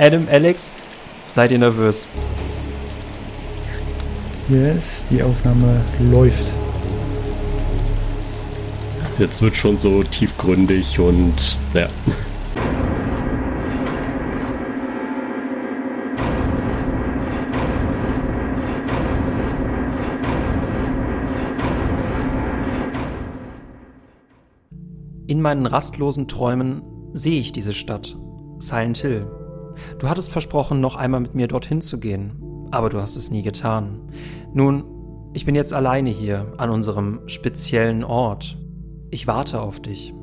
Adam, Alex, seid ihr nervös? Yes, die Aufnahme läuft. Jetzt wird schon so tiefgründig und ja. In meinen rastlosen Träumen sehe ich diese Stadt, Silent Hill. Du hattest versprochen, noch einmal mit mir dorthin zu gehen, aber du hast es nie getan. Nun, ich bin jetzt alleine hier an unserem speziellen Ort. Ich warte auf dich.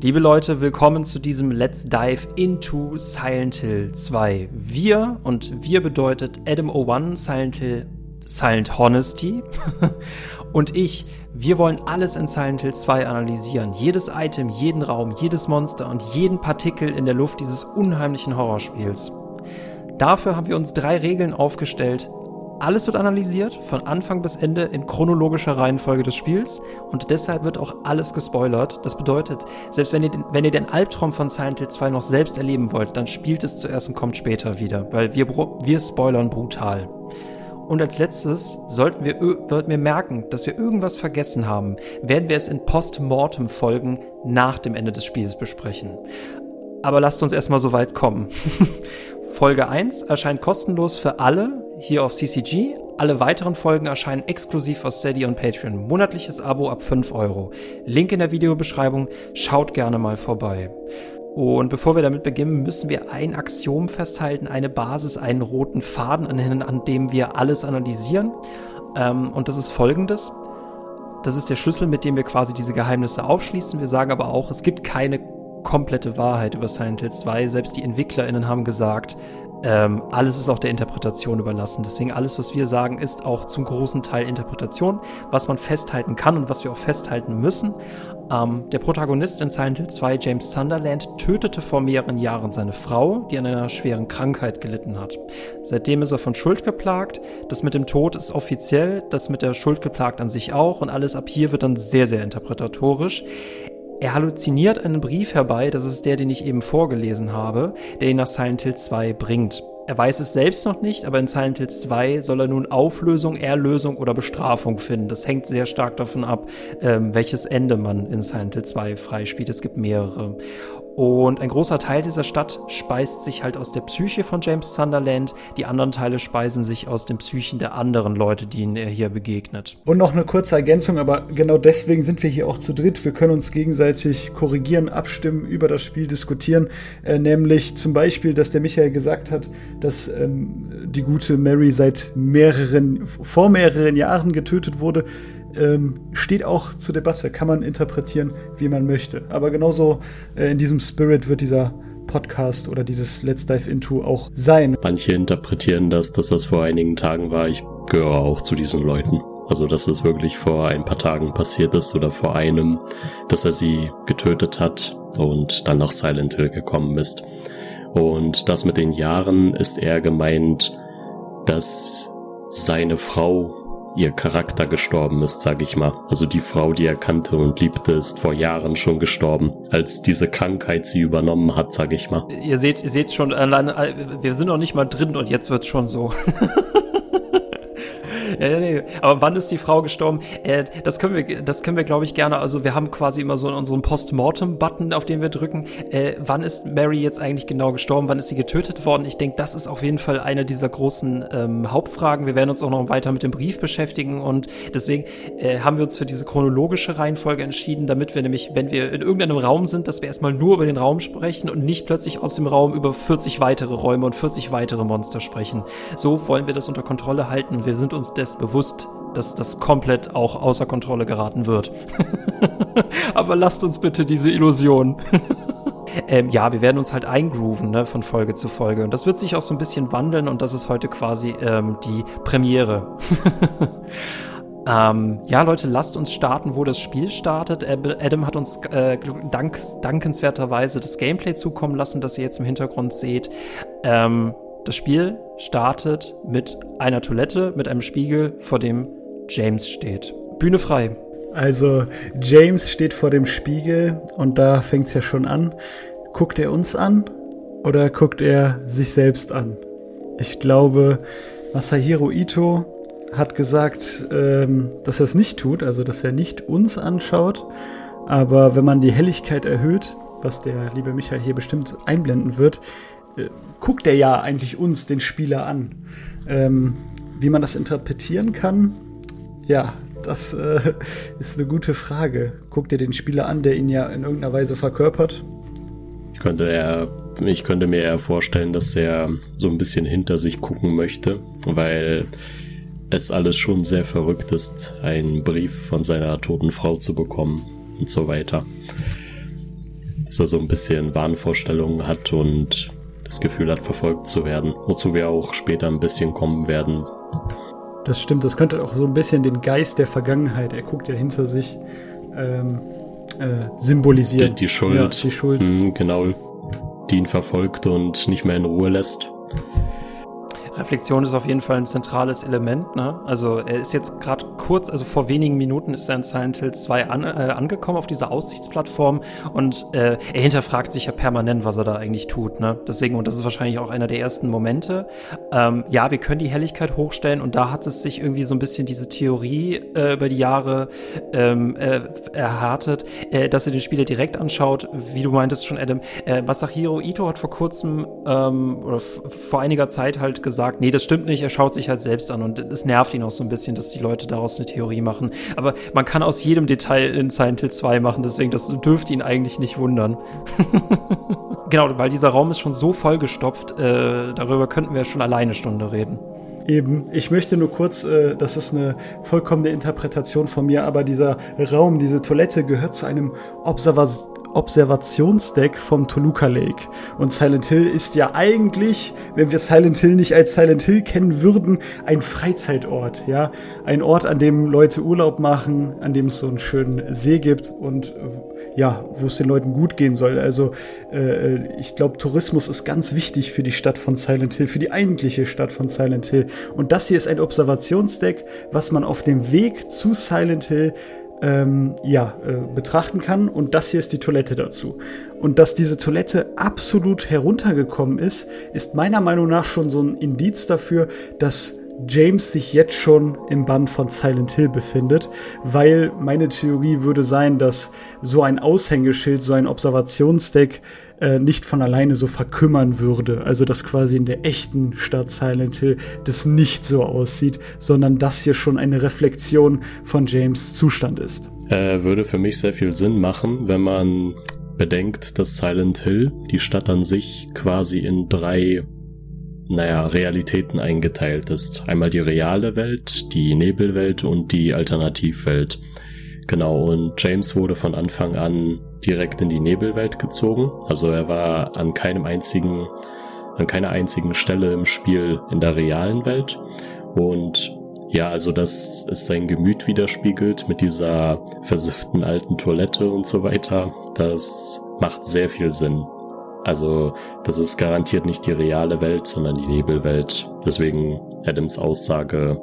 Liebe Leute, willkommen zu diesem Let's Dive into Silent Hill 2. Wir, und wir bedeutet Adam O1, Silent Hill, Silent Honesty und ich wir wollen alles in Silent Hill 2 analysieren. Jedes Item, jeden Raum, jedes Monster und jeden Partikel in der Luft dieses unheimlichen Horrorspiels. Dafür haben wir uns drei Regeln aufgestellt. Alles wird analysiert, von Anfang bis Ende in chronologischer Reihenfolge des Spiels und deshalb wird auch alles gespoilert. Das bedeutet, selbst wenn ihr, den, wenn ihr den Albtraum von Silent Hill 2 noch selbst erleben wollt, dann spielt es zuerst und kommt später wieder, weil wir, wir spoilern brutal. Und als letztes sollten wir, sollten wir merken, dass wir irgendwas vergessen haben, werden wir es in Postmortem-Folgen nach dem Ende des Spiels besprechen. Aber lasst uns erstmal so weit kommen. Folge 1 erscheint kostenlos für alle hier auf CCG. Alle weiteren Folgen erscheinen exklusiv auf Steady und Patreon. Monatliches Abo ab 5 Euro. Link in der Videobeschreibung. Schaut gerne mal vorbei. Und bevor wir damit beginnen, müssen wir ein Axiom festhalten, eine Basis, einen roten Faden, an, an dem wir alles analysieren. Ähm, und das ist folgendes. Das ist der Schlüssel, mit dem wir quasi diese Geheimnisse aufschließen. Wir sagen aber auch, es gibt keine komplette Wahrheit über Silent Hill 2. Selbst die EntwicklerInnen haben gesagt, ähm, alles ist auch der Interpretation überlassen. Deswegen alles, was wir sagen, ist auch zum großen Teil Interpretation, was man festhalten kann und was wir auch festhalten müssen. Ähm, der Protagonist in Silent Hill 2, James Sunderland, tötete vor mehreren Jahren seine Frau, die an einer schweren Krankheit gelitten hat. Seitdem ist er von Schuld geplagt. Das mit dem Tod ist offiziell, das mit der Schuld geplagt an sich auch und alles ab hier wird dann sehr, sehr interpretatorisch. Er halluziniert einen Brief herbei, das ist der, den ich eben vorgelesen habe, der ihn nach Silent Hill 2 bringt. Er weiß es selbst noch nicht, aber in Silent Hill 2 soll er nun Auflösung, Erlösung oder Bestrafung finden. Das hängt sehr stark davon ab, ähm, welches Ende man in Silent Hill 2 freispielt. Es gibt mehrere. Und ein großer Teil dieser Stadt speist sich halt aus der Psyche von James Sunderland. Die anderen Teile speisen sich aus den Psychen der anderen Leute, denen er hier begegnet. Und noch eine kurze Ergänzung, aber genau deswegen sind wir hier auch zu dritt. Wir können uns gegenseitig korrigieren, abstimmen, über das Spiel diskutieren. Äh, nämlich zum Beispiel, dass der Michael gesagt hat, dass ähm, die gute Mary seit mehreren, vor mehreren Jahren getötet wurde ähm, steht auch zur Debatte, kann man interpretieren, wie man möchte. Aber genauso äh, in diesem Spirit wird dieser Podcast oder dieses Let's Dive Into auch sein. Manche interpretieren das, dass das vor einigen Tagen war. Ich gehöre auch zu diesen Leuten. Also, dass es wirklich vor ein paar Tagen passiert ist oder vor einem, dass er sie getötet hat und dann nach Silent Hill gekommen ist. Und das mit den Jahren ist eher gemeint, dass seine Frau ihr Charakter gestorben ist, sag ich mal. Also die Frau, die er kannte und liebte, ist vor Jahren schon gestorben, als diese Krankheit sie übernommen hat, sag ich mal. Ihr seht, ihr seht schon, allein, wir sind noch nicht mal drin und jetzt wird's schon so. ja, nee. Aber wann ist die Frau gestorben? Äh, das können wir, das können wir, glaube ich, gerne. Also wir haben quasi immer so unseren Postmortem-Button, auf den wir drücken. Äh, wann ist Mary jetzt eigentlich genau gestorben? Wann ist sie getötet worden? Ich denke, das ist auf jeden Fall eine dieser großen ähm, Hauptfragen. Wir werden uns auch noch weiter mit dem Brief beschäftigen und deswegen äh, haben wir uns für diese chronologische Reihenfolge entschieden, damit wir nämlich, wenn wir in irgendeinem Raum sind, dass wir erstmal nur über den Raum sprechen und nicht plötzlich aus dem Raum über 40 weitere Räume und 40 weitere Monster sprechen. So wollen wir das unter Kontrolle halten. Wir sind uns des bewusst, dass das komplett auch außer Kontrolle geraten wird. Aber lasst uns bitte diese Illusion. ähm, ja, wir werden uns halt eingrooven ne, von Folge zu Folge. Und das wird sich auch so ein bisschen wandeln und das ist heute quasi ähm, die Premiere. Ähm, ja, Leute, lasst uns starten, wo das Spiel startet. Adam hat uns äh, dank, dankenswerterweise das Gameplay zukommen lassen, das ihr jetzt im Hintergrund seht. Ähm, das Spiel startet mit einer Toilette, mit einem Spiegel, vor dem James steht. Bühne frei. Also James steht vor dem Spiegel und da fängt es ja schon an. Guckt er uns an oder guckt er sich selbst an? Ich glaube, Masahiro Ito hat gesagt, ähm, dass er es nicht tut, also dass er nicht uns anschaut. Aber wenn man die Helligkeit erhöht, was der liebe Michael hier bestimmt einblenden wird, äh, guckt er ja eigentlich uns, den Spieler, an. Ähm, wie man das interpretieren kann, ja, das äh, ist eine gute Frage. Guckt er den Spieler an, der ihn ja in irgendeiner Weise verkörpert? Ich könnte, eher, ich könnte mir eher vorstellen, dass er so ein bisschen hinter sich gucken möchte, weil es alles schon sehr verrückt ist, einen Brief von seiner toten Frau zu bekommen und so weiter. Dass er so ein bisschen Wahnvorstellungen hat und das Gefühl hat, verfolgt zu werden, wozu wir auch später ein bisschen kommen werden. Das stimmt, das könnte auch so ein bisschen den Geist der Vergangenheit, er guckt ja hinter sich, ähm, äh, symbolisieren. Die, die Schuld. Ja, die Schuld. Mh, genau, die ihn verfolgt und nicht mehr in Ruhe lässt. Reflexion ist auf jeden Fall ein zentrales Element. Ne? Also er ist jetzt gerade kurz, also vor wenigen Minuten ist er in Silent Hill 2 an, äh, angekommen auf dieser Aussichtsplattform und äh, er hinterfragt sich ja permanent, was er da eigentlich tut. Ne? Deswegen, und das ist wahrscheinlich auch einer der ersten Momente. Ähm, ja, wir können die Helligkeit hochstellen und da hat es sich irgendwie so ein bisschen diese Theorie äh, über die Jahre ähm, äh, erhärtet, äh, dass er den Spieler direkt anschaut, wie du meintest schon, Adam. Äh, Masahiro Ito hat vor kurzem ähm, oder vor einiger Zeit halt gesagt, sagt, nee, das stimmt nicht, er schaut sich halt selbst an und es nervt ihn auch so ein bisschen, dass die Leute daraus eine Theorie machen. Aber man kann aus jedem Detail in Silent Hill 2 machen, deswegen das dürfte ihn eigentlich nicht wundern. genau, weil dieser Raum ist schon so vollgestopft, äh, darüber könnten wir schon alleine eine Stunde reden. Eben, ich möchte nur kurz, äh, das ist eine vollkommene Interpretation von mir, aber dieser Raum, diese Toilette gehört zu einem Observation Observationsdeck vom Toluca Lake. Und Silent Hill ist ja eigentlich, wenn wir Silent Hill nicht als Silent Hill kennen würden, ein Freizeitort. Ja? Ein Ort, an dem Leute Urlaub machen, an dem es so einen schönen See gibt und ja, wo es den Leuten gut gehen soll. Also äh, ich glaube, Tourismus ist ganz wichtig für die Stadt von Silent Hill, für die eigentliche Stadt von Silent Hill. Und das hier ist ein Observationsdeck, was man auf dem Weg zu Silent Hill ähm, ja, äh, betrachten kann. Und das hier ist die Toilette dazu. Und dass diese Toilette absolut heruntergekommen ist, ist meiner Meinung nach schon so ein Indiz dafür, dass James sich jetzt schon im Band von Silent Hill befindet, weil meine Theorie würde sein, dass so ein Aushängeschild, so ein Observationsdeck äh, nicht von alleine so verkümmern würde. Also dass quasi in der echten Stadt Silent Hill das nicht so aussieht, sondern das hier schon eine Reflexion von James Zustand ist. Äh, würde für mich sehr viel Sinn machen, wenn man bedenkt, dass Silent Hill, die Stadt an sich, quasi in drei naja, Realitäten eingeteilt ist. Einmal die reale Welt, die Nebelwelt und die Alternativwelt. Genau, und James wurde von Anfang an direkt in die Nebelwelt gezogen. Also er war an keinem einzigen, an keiner einzigen Stelle im Spiel in der realen Welt. Und ja, also dass es sein Gemüt widerspiegelt mit dieser versifften alten Toilette und so weiter, das macht sehr viel Sinn. Also, das ist garantiert nicht die reale Welt, sondern die Nebelwelt. Deswegen Adams Aussage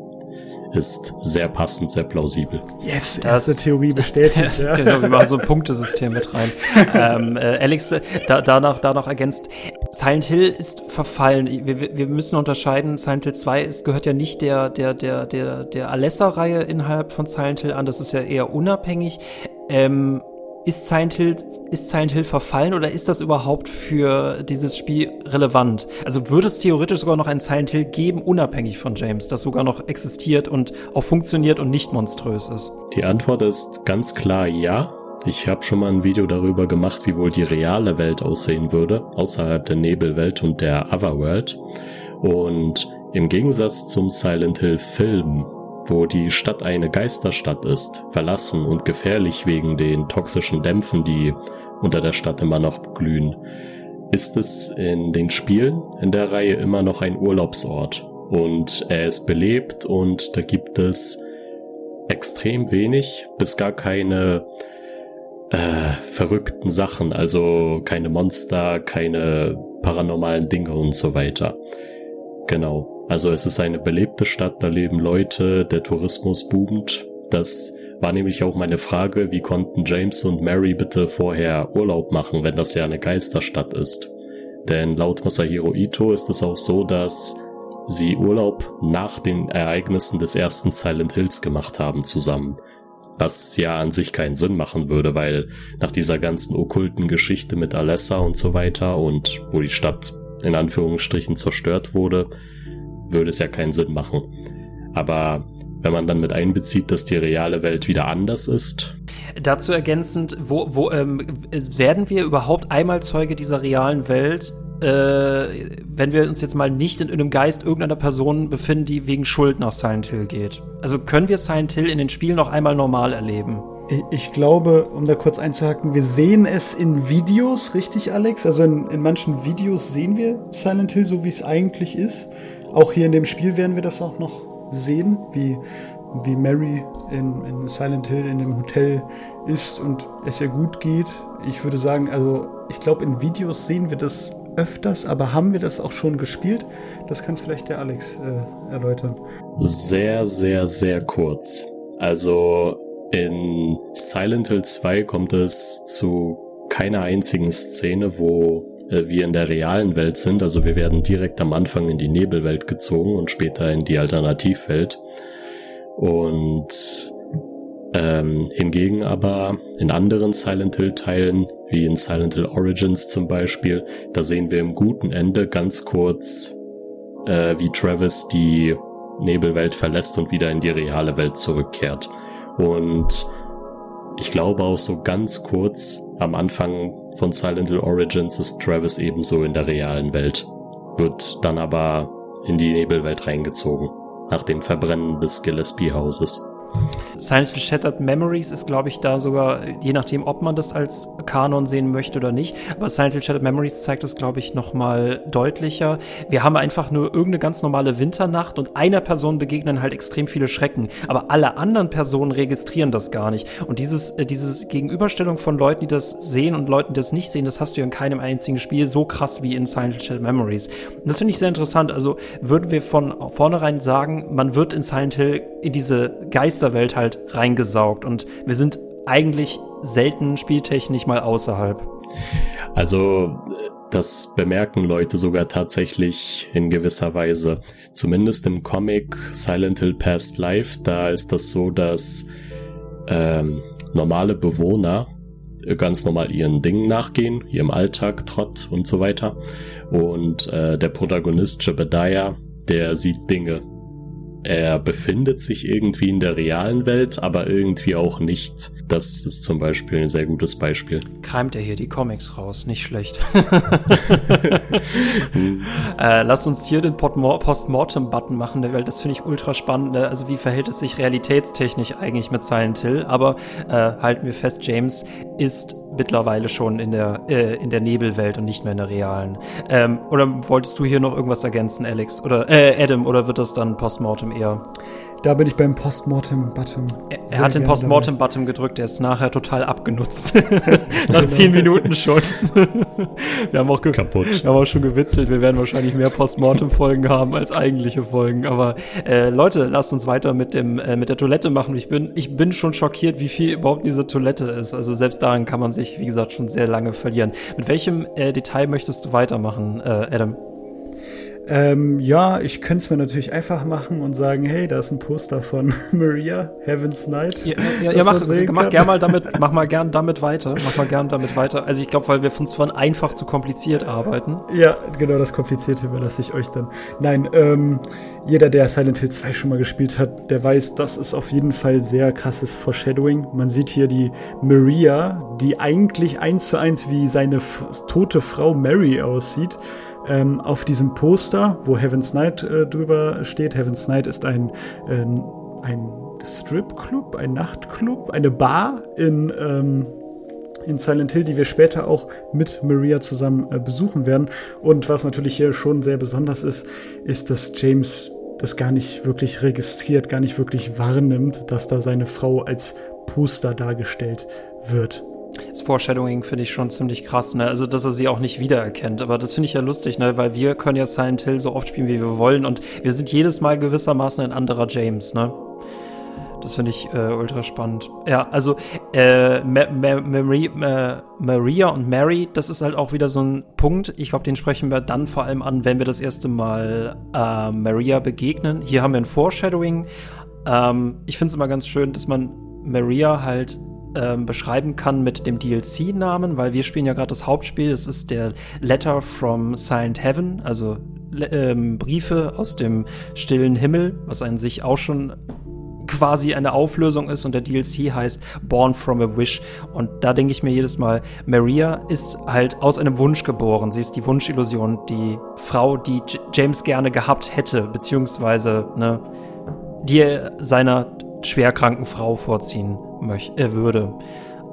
ist sehr passend, sehr plausibel. Yes, das, erste Theorie bestätigt. ja. Genau, wir machen so ein Punktesystem mit rein. ähm, äh, Alex, da, danach, danach ergänzt, Silent Hill ist verfallen. Wir, wir müssen unterscheiden, Silent Hill 2 ist, gehört ja nicht der, der, der, der, der Alessa-Reihe innerhalb von Silent Hill an, das ist ja eher unabhängig. Ähm, ist Silent Hill, ist Silent Hill verfallen oder ist das überhaupt für dieses Spiel relevant? Also würde es theoretisch sogar noch ein Silent Hill geben, unabhängig von James, das sogar noch existiert und auch funktioniert und nicht monströs ist? Die Antwort ist ganz klar ja. Ich habe schon mal ein Video darüber gemacht, wie wohl die reale Welt aussehen würde, außerhalb der Nebelwelt und der Otherworld. Und im Gegensatz zum Silent Hill Film wo die Stadt eine Geisterstadt ist, verlassen und gefährlich wegen den toxischen Dämpfen, die unter der Stadt immer noch glühen, ist es in den Spielen in der Reihe immer noch ein Urlaubsort. Und er ist belebt und da gibt es extrem wenig bis gar keine äh, verrückten Sachen, also keine Monster, keine paranormalen Dinge und so weiter. Genau. Also es ist eine belebte Stadt, da leben Leute, der Tourismus boomt. Das war nämlich auch meine Frage, wie konnten James und Mary bitte vorher Urlaub machen, wenn das ja eine Geisterstadt ist? Denn laut Masahiro Ito ist es auch so, dass sie Urlaub nach den Ereignissen des ersten Silent Hills gemacht haben zusammen. Was ja an sich keinen Sinn machen würde, weil nach dieser ganzen okkulten Geschichte mit Alessa und so weiter und wo die Stadt in Anführungsstrichen zerstört wurde, würde es ja keinen Sinn machen. Aber wenn man dann mit einbezieht, dass die reale Welt wieder anders ist. Dazu ergänzend, wo, wo ähm, werden wir überhaupt einmal Zeuge dieser realen Welt, äh, wenn wir uns jetzt mal nicht in einem Geist irgendeiner Person befinden, die wegen Schuld nach Silent Hill geht? Also können wir Silent Hill in den Spielen noch einmal normal erleben? Ich glaube, um da kurz einzuhaken, wir sehen es in Videos, richtig, Alex? Also in, in manchen Videos sehen wir Silent Hill so, wie es eigentlich ist. Auch hier in dem Spiel werden wir das auch noch sehen, wie, wie Mary in, in Silent Hill in dem Hotel ist und es ihr gut geht. Ich würde sagen, also ich glaube, in Videos sehen wir das öfters, aber haben wir das auch schon gespielt? Das kann vielleicht der Alex äh, erläutern. Sehr, sehr, sehr kurz. Also in Silent Hill 2 kommt es zu keiner einzigen Szene, wo wir in der realen Welt sind. Also wir werden direkt am Anfang in die Nebelwelt gezogen und später in die Alternativwelt. Und ähm, hingegen aber in anderen Silent Hill Teilen, wie in Silent Hill Origins zum Beispiel, da sehen wir im guten Ende ganz kurz, äh, wie Travis die Nebelwelt verlässt und wieder in die reale Welt zurückkehrt. Und ich glaube auch so ganz kurz am Anfang von Silent Hill Origins ist Travis ebenso in der realen Welt, wird dann aber in die Nebelwelt reingezogen, nach dem Verbrennen des Gillespie-Hauses. Silent Hill Shattered Memories ist, glaube ich, da sogar, je nachdem, ob man das als Kanon sehen möchte oder nicht. Aber Silent Hill Shattered Memories zeigt das, glaube ich, noch mal deutlicher. Wir haben einfach nur irgendeine ganz normale Winternacht und einer Person begegnen halt extrem viele Schrecken. Aber alle anderen Personen registrieren das gar nicht. Und dieses, äh, dieses Gegenüberstellung von Leuten, die das sehen und Leuten, die das nicht sehen, das hast du ja in keinem einzigen Spiel so krass wie in Silent Hill Shattered Memories. Und das finde ich sehr interessant. Also würden wir von vornherein sagen, man wird in Silent Hill in diese Geisterwelt halt reingesaugt und wir sind eigentlich selten spieltechnisch mal außerhalb. Also das bemerken Leute sogar tatsächlich in gewisser Weise. Zumindest im Comic Silent Hill Past Life, da ist das so, dass ähm, normale Bewohner ganz normal ihren Dingen nachgehen, ihrem Alltag, Trott und so weiter. Und äh, der Protagonist Jebediah, der sieht Dinge, er befindet sich irgendwie in der realen Welt, aber irgendwie auch nicht. Das ist zum Beispiel ein sehr gutes Beispiel. Kreimt er hier die Comics raus, nicht schlecht. äh, lass uns hier den Postmortem-Button machen, weil das finde ich ultra spannend. Ne? Also wie verhält es sich realitätstechnisch eigentlich mit Silent Hill? Aber äh, halten wir fest, James ist mittlerweile schon in der, äh, in der Nebelwelt und nicht mehr in der realen. Ähm, oder wolltest du hier noch irgendwas ergänzen, Alex? Oder äh, Adam, oder wird das dann Postmortem eher? Da bin ich beim Postmortem-Button. Er, er hat den Postmortem-Button gedrückt, der ist nachher total abgenutzt. Nach zehn Minuten schon. wir, haben auch Kaputt. wir haben auch schon gewitzelt, wir werden wahrscheinlich mehr Postmortem-Folgen haben als eigentliche Folgen. Aber äh, Leute, lasst uns weiter mit, dem, äh, mit der Toilette machen. Ich bin, ich bin schon schockiert, wie viel überhaupt diese Toilette ist. Also selbst daran kann man sich, wie gesagt, schon sehr lange verlieren. Mit welchem äh, Detail möchtest du weitermachen, äh, Adam? Ähm, ja, ich könnte es mir natürlich einfach machen und sagen, hey, da ist ein Poster von Maria, Heaven's Night. Ja, ja, ja mach, mach gern mal damit, mach mal gern damit weiter. Mach mal gern damit weiter. Also ich glaube, weil wir uns von einfach zu kompliziert arbeiten. Ja, genau, das Komplizierte überlasse ich euch dann. Nein, ähm, jeder, der Silent Hill 2 schon mal gespielt hat, der weiß, das ist auf jeden Fall sehr krasses Foreshadowing. Man sieht hier die Maria, die eigentlich eins zu eins wie seine tote Frau Mary aussieht ähm, auf diesem Poster, wo Heaven's Night äh, drüber steht. Heaven's Night ist ein, äh, ein Stripclub, ein Nachtclub, eine Bar in, ähm, in Silent Hill, die wir später auch mit Maria zusammen äh, besuchen werden. Und was natürlich hier schon sehr besonders ist, ist, dass James das gar nicht wirklich registriert, gar nicht wirklich wahrnimmt, dass da seine Frau als Poster dargestellt wird. Das Foreshadowing finde ich schon ziemlich krass, ne? Also, dass er sie auch nicht wiedererkennt. Aber das finde ich ja lustig, ne? Weil wir können ja Silent Hill so oft spielen, wie wir wollen. Und wir sind jedes Mal gewissermaßen ein anderer James, ne? Das finde ich äh, ultra spannend. Ja, also äh, Ma Ma Mary, Ma Maria und Mary, das ist halt auch wieder so ein Punkt. Ich glaube, den sprechen wir dann vor allem an, wenn wir das erste Mal äh, Maria begegnen. Hier haben wir ein Foreshadowing. Ähm, ich finde es immer ganz schön, dass man Maria halt ähm, beschreiben kann mit dem DLC-Namen, weil wir spielen ja gerade das Hauptspiel. Das ist der Letter from Silent Heaven, also ähm, Briefe aus dem stillen Himmel, was an sich auch schon quasi eine Auflösung ist und der DLC heißt Born from a Wish. Und da denke ich mir jedes Mal, Maria ist halt aus einem Wunsch geboren. Sie ist die Wunschillusion, die Frau, die J James gerne gehabt hätte, beziehungsweise ne, die er seiner schwerkranken Frau vorziehen möchte, äh, würde.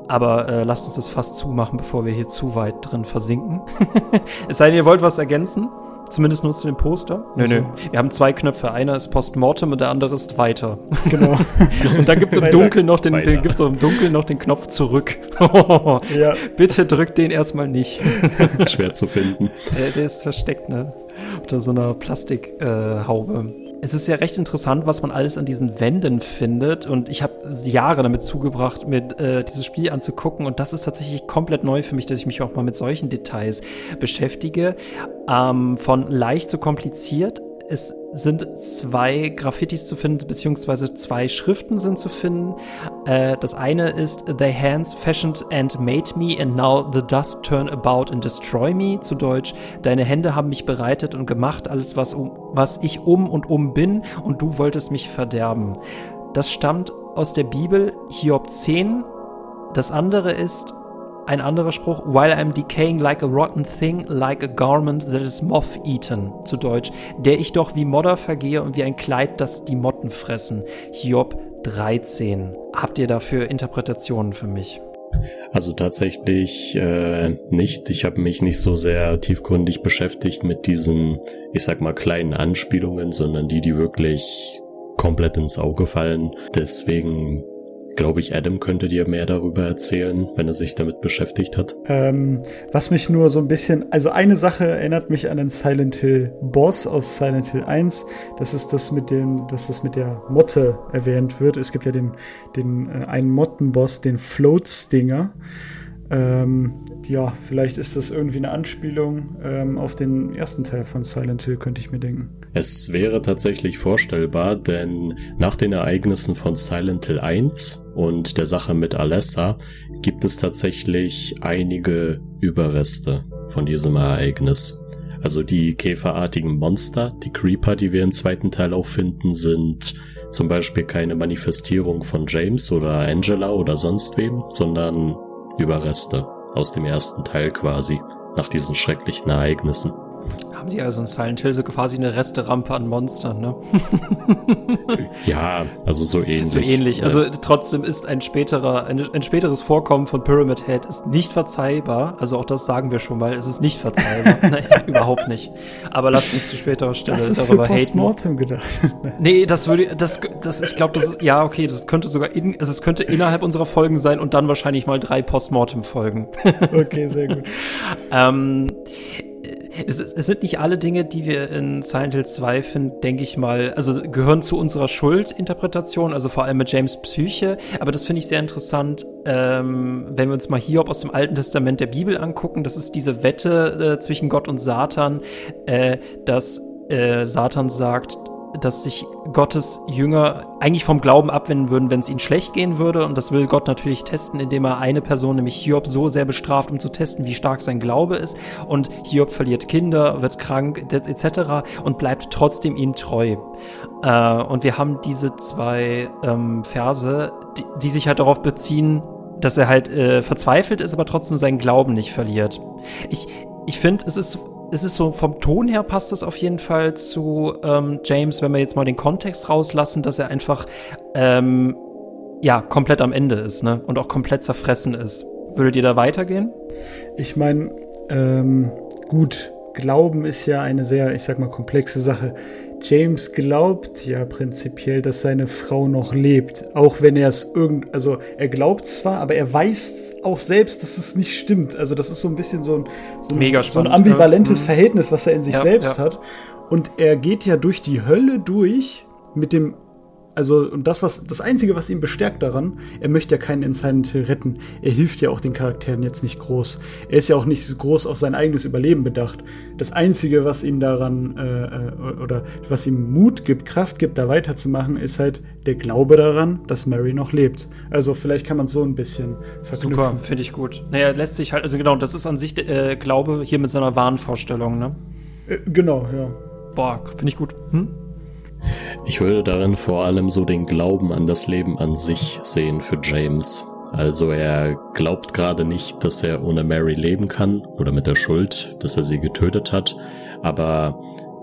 Aber äh, lasst uns das fast zumachen, bevor wir hier zu weit drin versinken. es sei denn, ihr wollt was ergänzen. Zumindest nur zu dem Poster. Nö, nö. Wir haben zwei Knöpfe. Einer ist Postmortem und der andere ist weiter. Genau. und dann gibt es im Dunkeln noch den, den gibt's im Dunkeln noch den Knopf zurück. ja. Bitte drückt den erstmal nicht. Schwer zu finden. Der, der ist versteckt, ne? Unter so einer Plastikhaube. Äh, es ist ja recht interessant, was man alles an diesen Wänden findet. Und ich habe Jahre damit zugebracht, mir äh, dieses Spiel anzugucken. Und das ist tatsächlich komplett neu für mich, dass ich mich auch mal mit solchen Details beschäftige. Ähm, von leicht zu kompliziert es sind zwei Graffitis zu finden, beziehungsweise zwei Schriften sind zu finden. Äh, das eine ist Their hands fashioned and made me and now the dust turn about and destroy me. Zu Deutsch, deine Hände haben mich bereitet und gemacht, alles was, um, was ich um und um bin und du wolltest mich verderben. Das stammt aus der Bibel, Hiob 10. Das andere ist ein anderer Spruch, while I'm decaying like a rotten thing, like a garment that is moth-eaten, zu Deutsch, der ich doch wie Modder vergehe und wie ein Kleid, das die Motten fressen. Hiob 13. Habt ihr dafür Interpretationen für mich? Also tatsächlich äh, nicht. Ich habe mich nicht so sehr tiefgründig beschäftigt mit diesen, ich sag mal, kleinen Anspielungen, sondern die, die wirklich komplett ins Auge fallen. Deswegen glaube ich, Adam könnte dir mehr darüber erzählen, wenn er sich damit beschäftigt hat. Ähm, was mich nur so ein bisschen, also eine Sache erinnert mich an den Silent Hill Boss aus Silent Hill 1. Das ist das mit dem, dass das mit der Motte erwähnt wird. Es gibt ja den, den äh, einen Mottenboss, den Float Stinger. Ähm, ja, vielleicht ist das irgendwie eine Anspielung ähm, auf den ersten Teil von Silent Hill, könnte ich mir denken. Es wäre tatsächlich vorstellbar, denn nach den Ereignissen von Silent Hill 1 und der Sache mit Alessa gibt es tatsächlich einige Überreste von diesem Ereignis. Also die käferartigen Monster, die Creeper, die wir im zweiten Teil auch finden, sind zum Beispiel keine Manifestierung von James oder Angela oder sonst wem, sondern Überreste aus dem ersten Teil quasi, nach diesen schrecklichen Ereignissen. Haben die also in Silent Hill so quasi eine Resterampe an Monstern, ne? ja, also so ähnlich. So ähnlich. Ja. Also trotzdem ist ein späterer, ein, ein, späteres Vorkommen von Pyramid Head ist nicht verzeihbar. Also auch das sagen wir schon mal. Es ist nicht verzeihbar. Nein, überhaupt nicht. Aber lasst uns zu späterer Stelle das ist darüber für Postmortem gedacht. nee, das würde, das, das, ich glaube, das ist, ja, okay, das könnte sogar in, also es könnte innerhalb unserer Folgen sein und dann wahrscheinlich mal drei Postmortem-Folgen. okay, sehr gut. ähm, es, es, sind nicht alle Dinge, die wir in Silent Hill 2 finden, denke ich mal, also gehören zu unserer Schuldinterpretation, also vor allem mit James Psyche. Aber das finde ich sehr interessant, ähm, wenn wir uns mal Hiob aus dem Alten Testament der Bibel angucken. Das ist diese Wette äh, zwischen Gott und Satan, äh, dass äh, Satan sagt, dass sich Gottes Jünger eigentlich vom Glauben abwenden würden, wenn es ihnen schlecht gehen würde. Und das will Gott natürlich testen, indem er eine Person, nämlich Hiob, so sehr bestraft, um zu testen, wie stark sein Glaube ist. Und Hiob verliert Kinder, wird krank etc. und bleibt trotzdem ihm treu. Äh, und wir haben diese zwei ähm, Verse, die, sich halt darauf beziehen, dass er halt äh, verzweifelt ist, aber trotzdem seinen Glauben nicht verliert. Ich, ich finde, es ist es ist so, vom Ton her passt es auf jeden Fall zu ähm, James, wenn wir jetzt mal den Kontext rauslassen, dass er einfach ähm, ja komplett am Ende ist, ne? Und auch komplett zerfressen ist. Würdet ihr da weitergehen? Ich meine, ähm, gut, Glauben ist ja eine sehr, ich sag mal, komplexe Sache. James glaubt ja prinzipiell, dass seine Frau noch lebt, auch wenn er es irgend, also er glaubt zwar, aber er weiß auch selbst, dass es nicht stimmt. Also das ist so ein bisschen so ein, so ein, so ein ambivalentes ja. Mhm. Verhältnis, was er in sich ja, selbst ja. hat. Und er geht ja durch die Hölle durch mit dem Also, und das, was, das Einzige, was ihn bestärkt daran, er möchte ja keinen in Silent Hill retten. Er hilft ja auch den Charakteren jetzt nicht groß. Er ist ja auch nicht groß auf sein eigenes Überleben bedacht. Das Einzige, was ihn daran, äh, äh, oder was ihm Mut gibt, Kraft gibt, da weiterzumachen, ist halt der Glaube daran, dass Mary noch lebt. Also, vielleicht kann man es so ein bisschen verknüpfen. Super, finde ich gut. Naja, lässt sich halt, also genau, das ist an sich äh, Glaube hier mit seiner Wahnvorstellung, ne? Äh, genau, ja. Boah, finde ich gut. Hm? Ich würde darin vor allem so den Glauben an das Leben an sich sehen für James. Also er glaubt gerade nicht, dass er ohne Mary leben kann oder mit der Schuld, dass er sie getötet hat, aber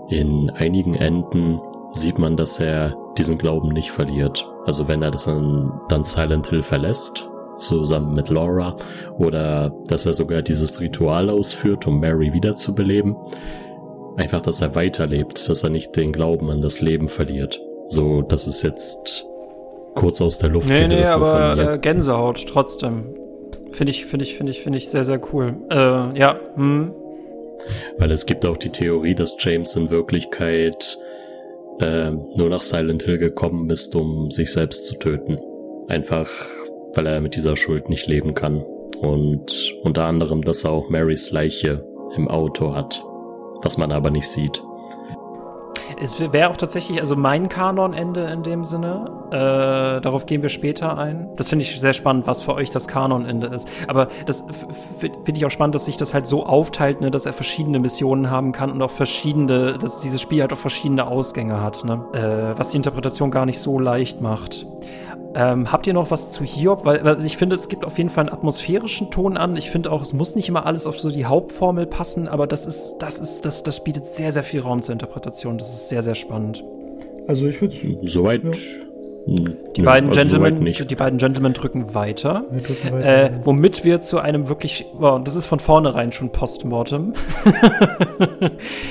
in einigen Enden sieht man, dass er diesen Glauben nicht verliert. Also wenn er das dann, dann Silent Hill verlässt, zusammen mit Laura, oder dass er sogar dieses Ritual ausführt, um Mary wiederzubeleben, Einfach, dass er weiterlebt, dass er nicht den Glauben an das Leben verliert. So, das ist jetzt kurz aus der Luft. Nee, nee, aber äh, Gänsehaut trotzdem. Finde ich, finde ich, finde ich, finde ich sehr, sehr cool. Äh, ja, hm. Weil es gibt auch die Theorie, dass James in Wirklichkeit äh, nur nach Silent Hill gekommen ist, um sich selbst zu töten. Einfach, weil er mit dieser Schuld nicht leben kann. Und unter anderem, dass er auch Marys Leiche im Auto hat was man aber nicht sieht. Es wäre auch tatsächlich, also mein Kanonende in dem Sinne. Äh, darauf gehen wir später ein. Das finde ich sehr spannend, was für euch das Kanonende ist. Aber das finde ich auch spannend, dass sich das halt so aufteilt, ne, dass er verschiedene Missionen haben kann und auch verschiedene, dass dieses Spiel halt auch verschiedene Ausgänge hat, ne? Äh, was die Interpretation gar nicht so leicht macht. Ähm, habt ihr noch was zu Hiob? Weil, weil, ich finde, es gibt auf jeden Fall einen atmosphärischen Ton an. Ich finde auch, es muss nicht immer alles auf so die Hauptformel passen, aber das ist, das ist, das, das bietet sehr, sehr viel Raum zur Interpretation. Das ist sehr, sehr spannend. Also ich würde soweit ja. Die, ja, beiden also Gentlemen, die beiden Gentlemen drücken weiter, wir drücken weiter äh, womit wir zu einem wirklich, oh, das ist von vornherein schon Postmortem.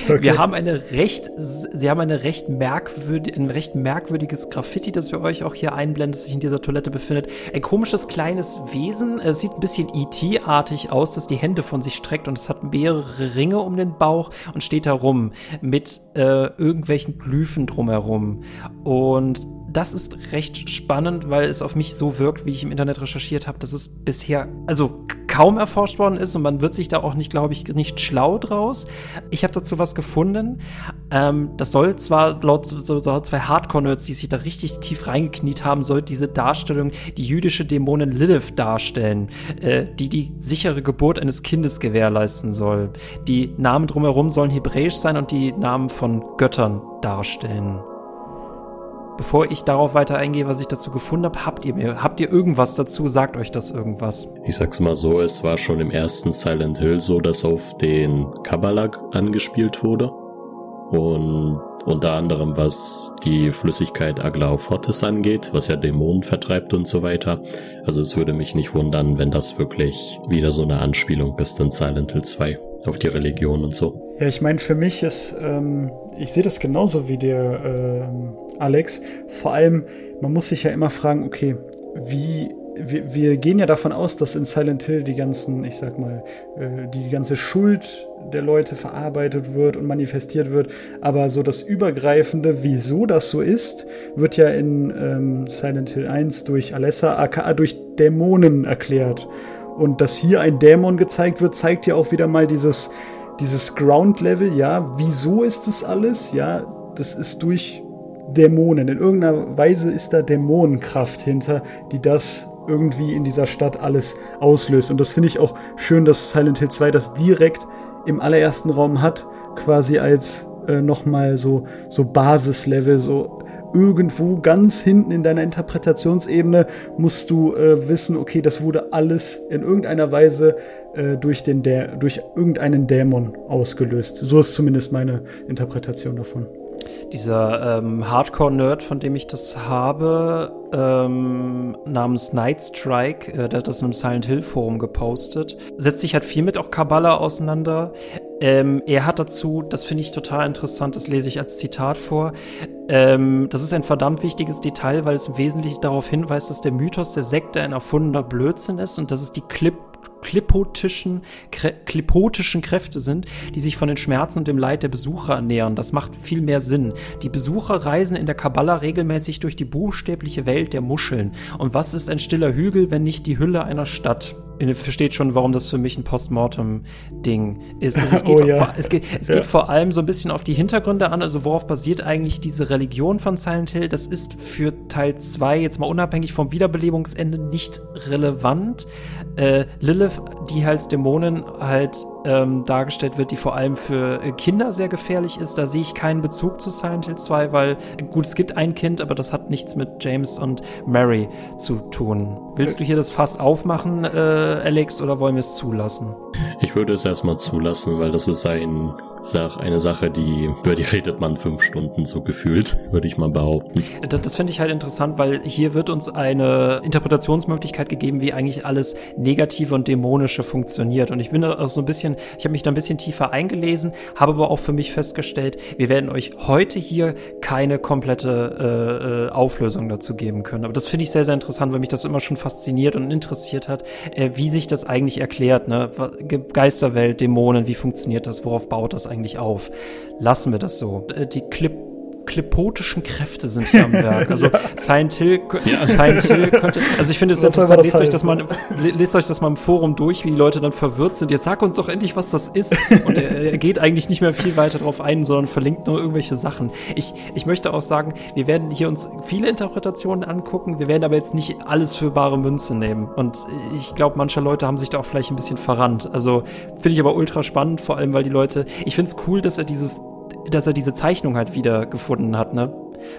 okay. Wir haben eine recht, sie haben eine recht merkwürdig, ein recht merkwürdiges Graffiti, das wir euch auch hier einblenden, das sich in dieser Toilette befindet. Ein komisches kleines Wesen, es sieht ein bisschen E.T.-artig aus, das die Hände von sich streckt und es hat mehrere Ringe um den Bauch und steht da rum mit äh, irgendwelchen Glyphen drumherum. Und das ist recht spannend, weil es auf mich so wirkt, wie ich im Internet recherchiert habe, dass es bisher also kaum erforscht worden ist und man wird sich da auch nicht, glaube ich, nicht schlau draus. Ich habe dazu was gefunden. Ähm, das soll zwar laut so, so zwei Hardcore-Nerds, die sich da richtig tief reingekniet haben, soll diese Darstellung die jüdische Dämonin Lilith darstellen, äh, die die sichere Geburt eines Kindes gewährleisten soll. Die Namen drumherum sollen hebräisch sein und die Namen von Göttern darstellen. Bevor ich darauf weiter eingehe, was ich dazu gefunden habe, habt ihr mir, habt ihr irgendwas dazu? Sagt euch das irgendwas? Ich sag's mal so, es war schon im ersten Silent Hill so, dass auf den Kabbalah angespielt wurde. Und unter anderem was die Flüssigkeit Aglaophotis angeht, was ja Dämonen vertreibt und so weiter. Also es würde mich nicht wundern, wenn das wirklich wieder so eine Anspielung ist in Silent Hill 2 auf die Religion und so. Ja, ich meine, für mich ist, ähm, ich sehe das genauso wie der ähm, Alex. Vor allem, man muss sich ja immer fragen, okay, wie wir, wir, gehen ja davon aus, dass in Silent Hill die ganzen, ich sag mal, äh, die ganze Schuld der Leute verarbeitet wird und manifestiert wird. Aber so das Übergreifende, wieso das so ist, wird ja in ähm, Silent Hill 1 durch Alessa, aka durch Dämonen erklärt. Und dass hier ein Dämon gezeigt wird, zeigt ja auch wieder mal dieses, dieses Ground-Level, ja, wieso ist das alles? Ja, das ist durch Dämonen. In irgendeiner Weise ist da Dämonenkraft hinter, die das irgendwie in dieser Stadt alles auslöst. Und das finde ich auch schön, dass Silent Hill 2 das direkt im allerersten Raum hat, quasi als äh, nochmal so, so Basislevel, so irgendwo ganz hinten in deiner Interpretationsebene musst du äh, wissen, okay, das wurde alles in irgendeiner Weise äh, durch, den Dä durch irgendeinen Dämon ausgelöst. So ist zumindest meine Interpretation davon. Dieser ähm, Hardcore-Nerd, von dem ich das habe, ähm, namens Night Strike, äh, der hat das in einem Silent Hill Forum gepostet, setzt sich halt viel mit auch Kabbalah auseinander. Ähm, er hat dazu, das finde ich total interessant, das lese ich als Zitat vor. Ähm, das ist ein verdammt wichtiges Detail, weil es im Wesentlichen darauf hinweist, dass der Mythos der Sekte ein erfundener Blödsinn ist und dass es die Clip klipotischen, klipotischen Kräfte sind, die sich von den Schmerzen und dem Leid der Besucher ernähren. Das macht viel mehr Sinn. Die Besucher reisen in der Kabbala regelmäßig durch die buchstäbliche Welt der Muscheln. Und was ist ein stiller Hügel, wenn nicht die Hülle einer Stadt? Ihr versteht schon, warum das für mich ein Postmortem-Ding ist. Also es, geht, oh, ja. es, geht, es ja. geht vor allem so ein bisschen auf die Hintergründe an, also worauf basiert eigentlich diese Religion von Silent Hill. Das ist für Teil 2 jetzt mal unabhängig vom Wiederbelebungsende nicht relevant. Äh, Lilith, die als Dämonin halt ähm, dargestellt wird, die vor allem für äh, Kinder sehr gefährlich ist. Da sehe ich keinen Bezug zu Silent Hill 2, weil gut, es gibt ein Kind, aber das hat nichts mit James und Mary zu tun. Willst du hier das Fass aufmachen, äh, Alex, oder wollen wir es zulassen? Ich würde es erstmal zulassen, weil das ist ein eine Sache, die, über die redet man fünf Stunden so gefühlt, würde ich mal behaupten. Das, das finde ich halt interessant, weil hier wird uns eine Interpretationsmöglichkeit gegeben, wie eigentlich alles Negative und Dämonische funktioniert. Und ich bin da so ein bisschen, ich habe mich da ein bisschen tiefer eingelesen, habe aber auch für mich festgestellt, wir werden euch heute hier keine komplette äh, äh Auflösung dazu geben können. Aber das finde ich sehr, sehr interessant, weil mich das immer schon fasziniert und interessiert hat, äh, wie sich das eigentlich erklärt. Ne? Geisterwelt, Dämonen, wie funktioniert das, worauf baut das eigentlich auf? Lassen wir das so. Äh, die Clip klepotischen Kräfte sind hier am Werk. Also ja. Silent Hill, ja. Silent Hill könnte, also ich finde es interessant, lest euch, das mal, lest euch das mal im Forum durch, wie die Leute dann verwirrt sind. Jetzt sag uns doch endlich, was das ist. Und er, er geht eigentlich nicht mehr viel weiter drauf ein, sondern verlinkt nur irgendwelche Sachen. Ich, ich möchte auch sagen, wir werden hier uns viele Interpretationen angucken, wir werden aber jetzt nicht alles für bare Münze nehmen. Und ich glaube, manche Leute haben sich da auch vielleicht ein bisschen verrannt. Also finde ich aber ultra spannend, vor allem, weil die Leute, ich finde es cool, dass er dieses dass er diese Zeichnung halt wieder gefunden hat, ne?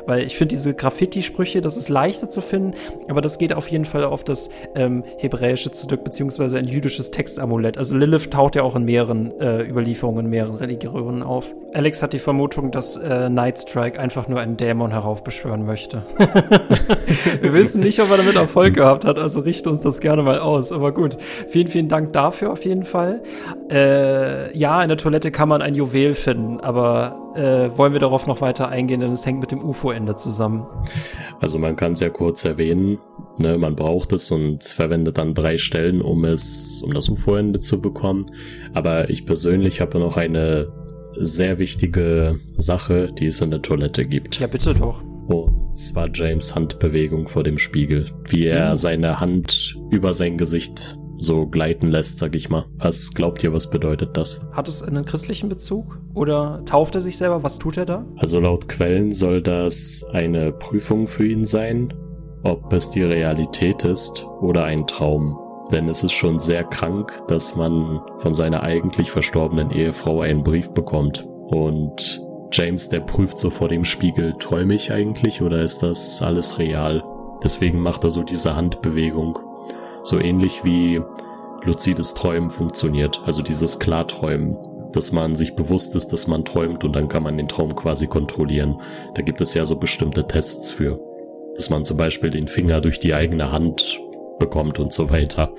Weil ich finde diese Graffiti-Sprüche, das ist leichter zu finden, aber das geht auf jeden Fall auf das ähm, Hebräische zurück, beziehungsweise ein jüdisches Textamulett. Also Lilith taucht ja auch in mehreren äh, Überlieferungen, in mehreren Religionen auf. Alex hat die Vermutung, dass äh, Nightstrike einfach nur einen Dämon heraufbeschwören möchte. Wir wissen nicht, ob er damit Erfolg gehabt hat, also richte uns das gerne mal aus. Aber gut, vielen, vielen Dank dafür auf jeden Fall. Äh, ja, in der Toilette kann man ein Juwel finden, aber äh, wollen wir darauf noch weiter eingehen, denn es hängt mit dem UFO-Ende zusammen. Also man kann es ja kurz erwähnen, ne, man braucht es und verwendet dann drei Stellen, um es, um das UFO-Ende zu bekommen. Aber ich persönlich habe noch eine sehr wichtige Sache, die es in der Toilette gibt. Ja, bitte doch. Und zwar James Handbewegung vor dem Spiegel. Wie er mhm. seine Hand über sein Gesicht so gleiten lässt, sag ich mal. Was glaubt ihr, was bedeutet das? Hat es einen christlichen Bezug? Oder tauft er sich selber? Was tut er da? Also laut Quellen soll das eine Prüfung für ihn sein, ob es die Realität ist oder ein Traum. Denn es ist schon sehr krank, dass man von seiner eigentlich verstorbenen Ehefrau einen Brief bekommt. Und James, der prüft so vor dem Spiegel, träume ich eigentlich oder ist das alles real? Deswegen macht er so diese Handbewegung. So ähnlich wie luzides Träumen funktioniert, also dieses Klarträumen, dass man sich bewusst ist, dass man träumt und dann kann man den Traum quasi kontrollieren. Da gibt es ja so bestimmte Tests für, dass man zum Beispiel den Finger durch die eigene Hand bekommt und so weiter.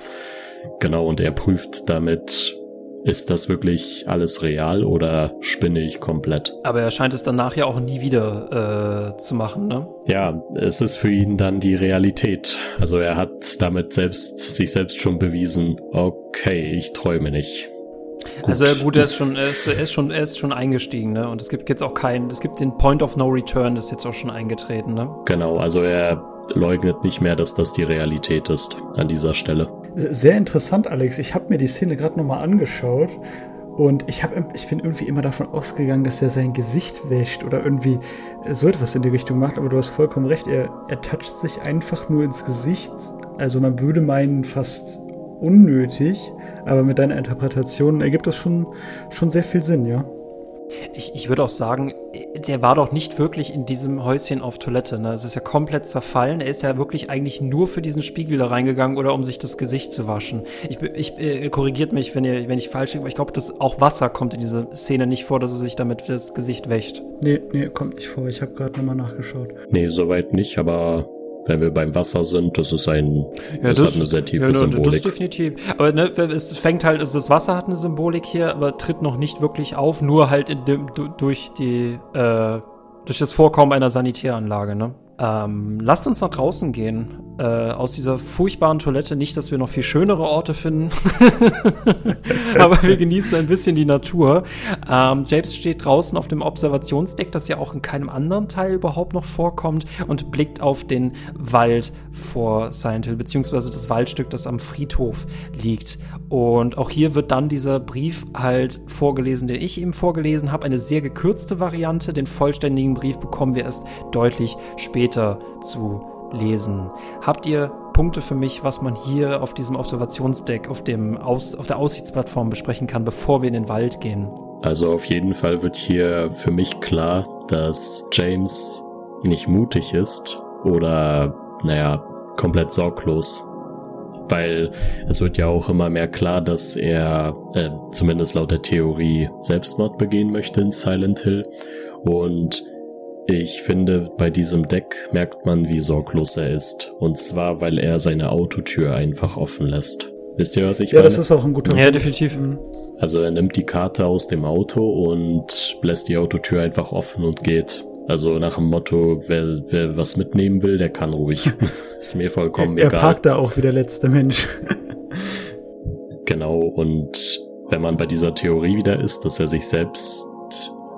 Genau, und er prüft damit, ist das wirklich alles real oder spinne ich komplett? Aber er scheint es danach ja auch nie wieder äh, zu machen, ne? Ja, es ist für ihn dann die Realität. Also er hat damit selbst sich selbst schon bewiesen, okay, ich träume nicht. Gut. Also gut, er ist schon, er ist, er ist schon, er ist schon eingestiegen, ne? Und es gibt jetzt auch keinen, es gibt den Point of No Return, das ist jetzt auch schon eingetreten, ne? Genau, also er leugnet nicht mehr, dass das die Realität ist an dieser Stelle. Sehr interessant, Alex. Ich habe mir die Szene gerade nochmal angeschaut und ich, hab, ich bin irgendwie immer davon ausgegangen, dass er sein Gesicht wäscht oder irgendwie so etwas in die Richtung macht. Aber du hast vollkommen recht, er, er toucht sich einfach nur ins Gesicht. Also man würde meinen, fast unnötig. Aber mit deiner Interpretation ergibt das schon, schon sehr viel Sinn, ja. Ich, ich würde auch sagen, der war doch nicht wirklich in diesem Häuschen auf Toilette. Ne? Es ist ja komplett zerfallen. Er ist ja wirklich eigentlich nur für diesen Spiegel da reingegangen oder um sich das Gesicht zu waschen. Ich, ich äh, korrigiert mich, wenn, ihr, wenn ich falsch liege, aber ich glaube, dass auch Wasser kommt in diese Szene nicht vor, dass er sich damit das Gesicht wäscht. Nee, nee, kommt nicht vor. Ich habe gerade nochmal nachgeschaut. Nee, soweit nicht, aber wenn wir beim Wasser sind, das ist ein, ja, das, das, hat eine sehr tiefe ja, Symbolik. Das definitiv. Aber ne, es fängt halt, also das Wasser hat eine Symbolik hier, aber tritt noch nicht wirklich auf, nur halt dem, durch die, äh, durch das Vorkommen einer Sanitäranlage, ne? Ähm, lasst uns nach draußen gehen. Äh, aus dieser furchtbaren Toilette. Nicht, dass wir noch viel schönere Orte finden. Aber wir genießen ein bisschen die Natur. Ähm, James steht draußen auf dem Observationsdeck, das ja auch in keinem anderen Teil überhaupt noch vorkommt, und blickt auf den Wald vor Silent Hill, beziehungsweise das Waldstück, das am Friedhof liegt. Und auch hier wird dann dieser Brief halt vorgelesen, den ich eben vorgelesen habe. Eine sehr gekürzte Variante. Den vollständigen Brief bekommen wir erst deutlich später zu lesen. Habt ihr Punkte für mich, was man hier auf diesem Observationsdeck, auf, dem Aus, auf der Aussichtsplattform besprechen kann, bevor wir in den Wald gehen? Also auf jeden Fall wird hier für mich klar, dass James nicht mutig ist oder, naja, komplett sorglos. Weil es wird ja auch immer mehr klar, dass er, äh, zumindest laut der Theorie, Selbstmord begehen möchte in Silent Hill. Und ich finde, bei diesem Deck merkt man, wie sorglos er ist. Und zwar, weil er seine Autotür einfach offen lässt. Wisst ihr, was ich ja, meine? Ja, das ist auch ein guter Ja, definitiv. Mhm. Also er nimmt die Karte aus dem Auto und lässt die Autotür einfach offen und geht. Also nach dem Motto, wer, wer was mitnehmen will, der kann ruhig. ist mir vollkommen er, egal. Er parkt da auch wie der letzte Mensch. genau, und wenn man bei dieser Theorie wieder ist, dass er sich selbst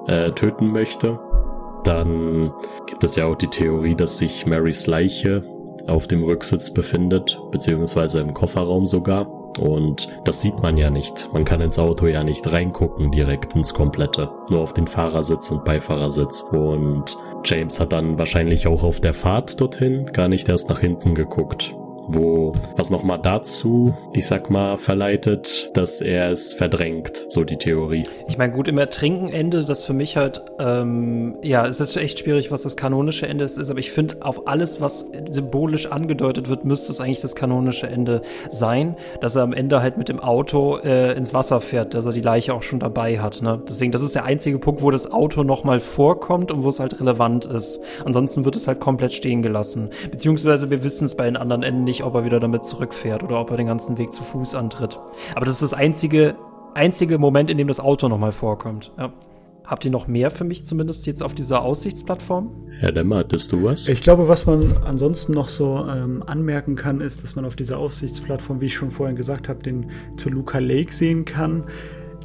äh, töten möchte, dann gibt es ja auch die Theorie, dass sich Marys Leiche auf dem Rücksitz befindet, beziehungsweise im Kofferraum sogar. Und das sieht man ja nicht. Man kann ins Auto ja nicht reingucken direkt ins Komplette. Nur auf den Fahrersitz und Beifahrersitz. Und James hat dann wahrscheinlich auch auf der Fahrt dorthin gar nicht erst nach hinten geguckt wo was nochmal dazu, ich sag mal, verleitet, dass er es verdrängt, so die Theorie. Ich meine, gut, im Ertrinken Ende, das für mich halt, ähm, ja, es ist echt schwierig, was das kanonische Ende ist, aber ich finde, auf alles, was symbolisch angedeutet wird, müsste es eigentlich das kanonische Ende sein, dass er am Ende halt mit dem Auto äh, ins Wasser fährt, dass er die Leiche auch schon dabei hat. Ne? Deswegen, das ist der einzige Punkt, wo das Auto nochmal vorkommt und wo es halt relevant ist. Ansonsten wird es halt komplett stehen gelassen. Beziehungsweise wir wissen es bei den anderen Enden nicht nicht, ob er wieder damit zurückfährt oder ob er den ganzen Weg zu Fuß antritt. Aber das ist das einzige, einzige Moment, in dem das Auto nochmal vorkommt. Ja. Habt ihr noch mehr für mich zumindest jetzt auf dieser Aussichtsplattform? Herr Demmer, hattest du was? Ich glaube, was man ansonsten noch so ähm, anmerken kann, ist, dass man auf dieser Aussichtsplattform, wie ich schon vorhin gesagt habe, den Toluca Lake sehen kann.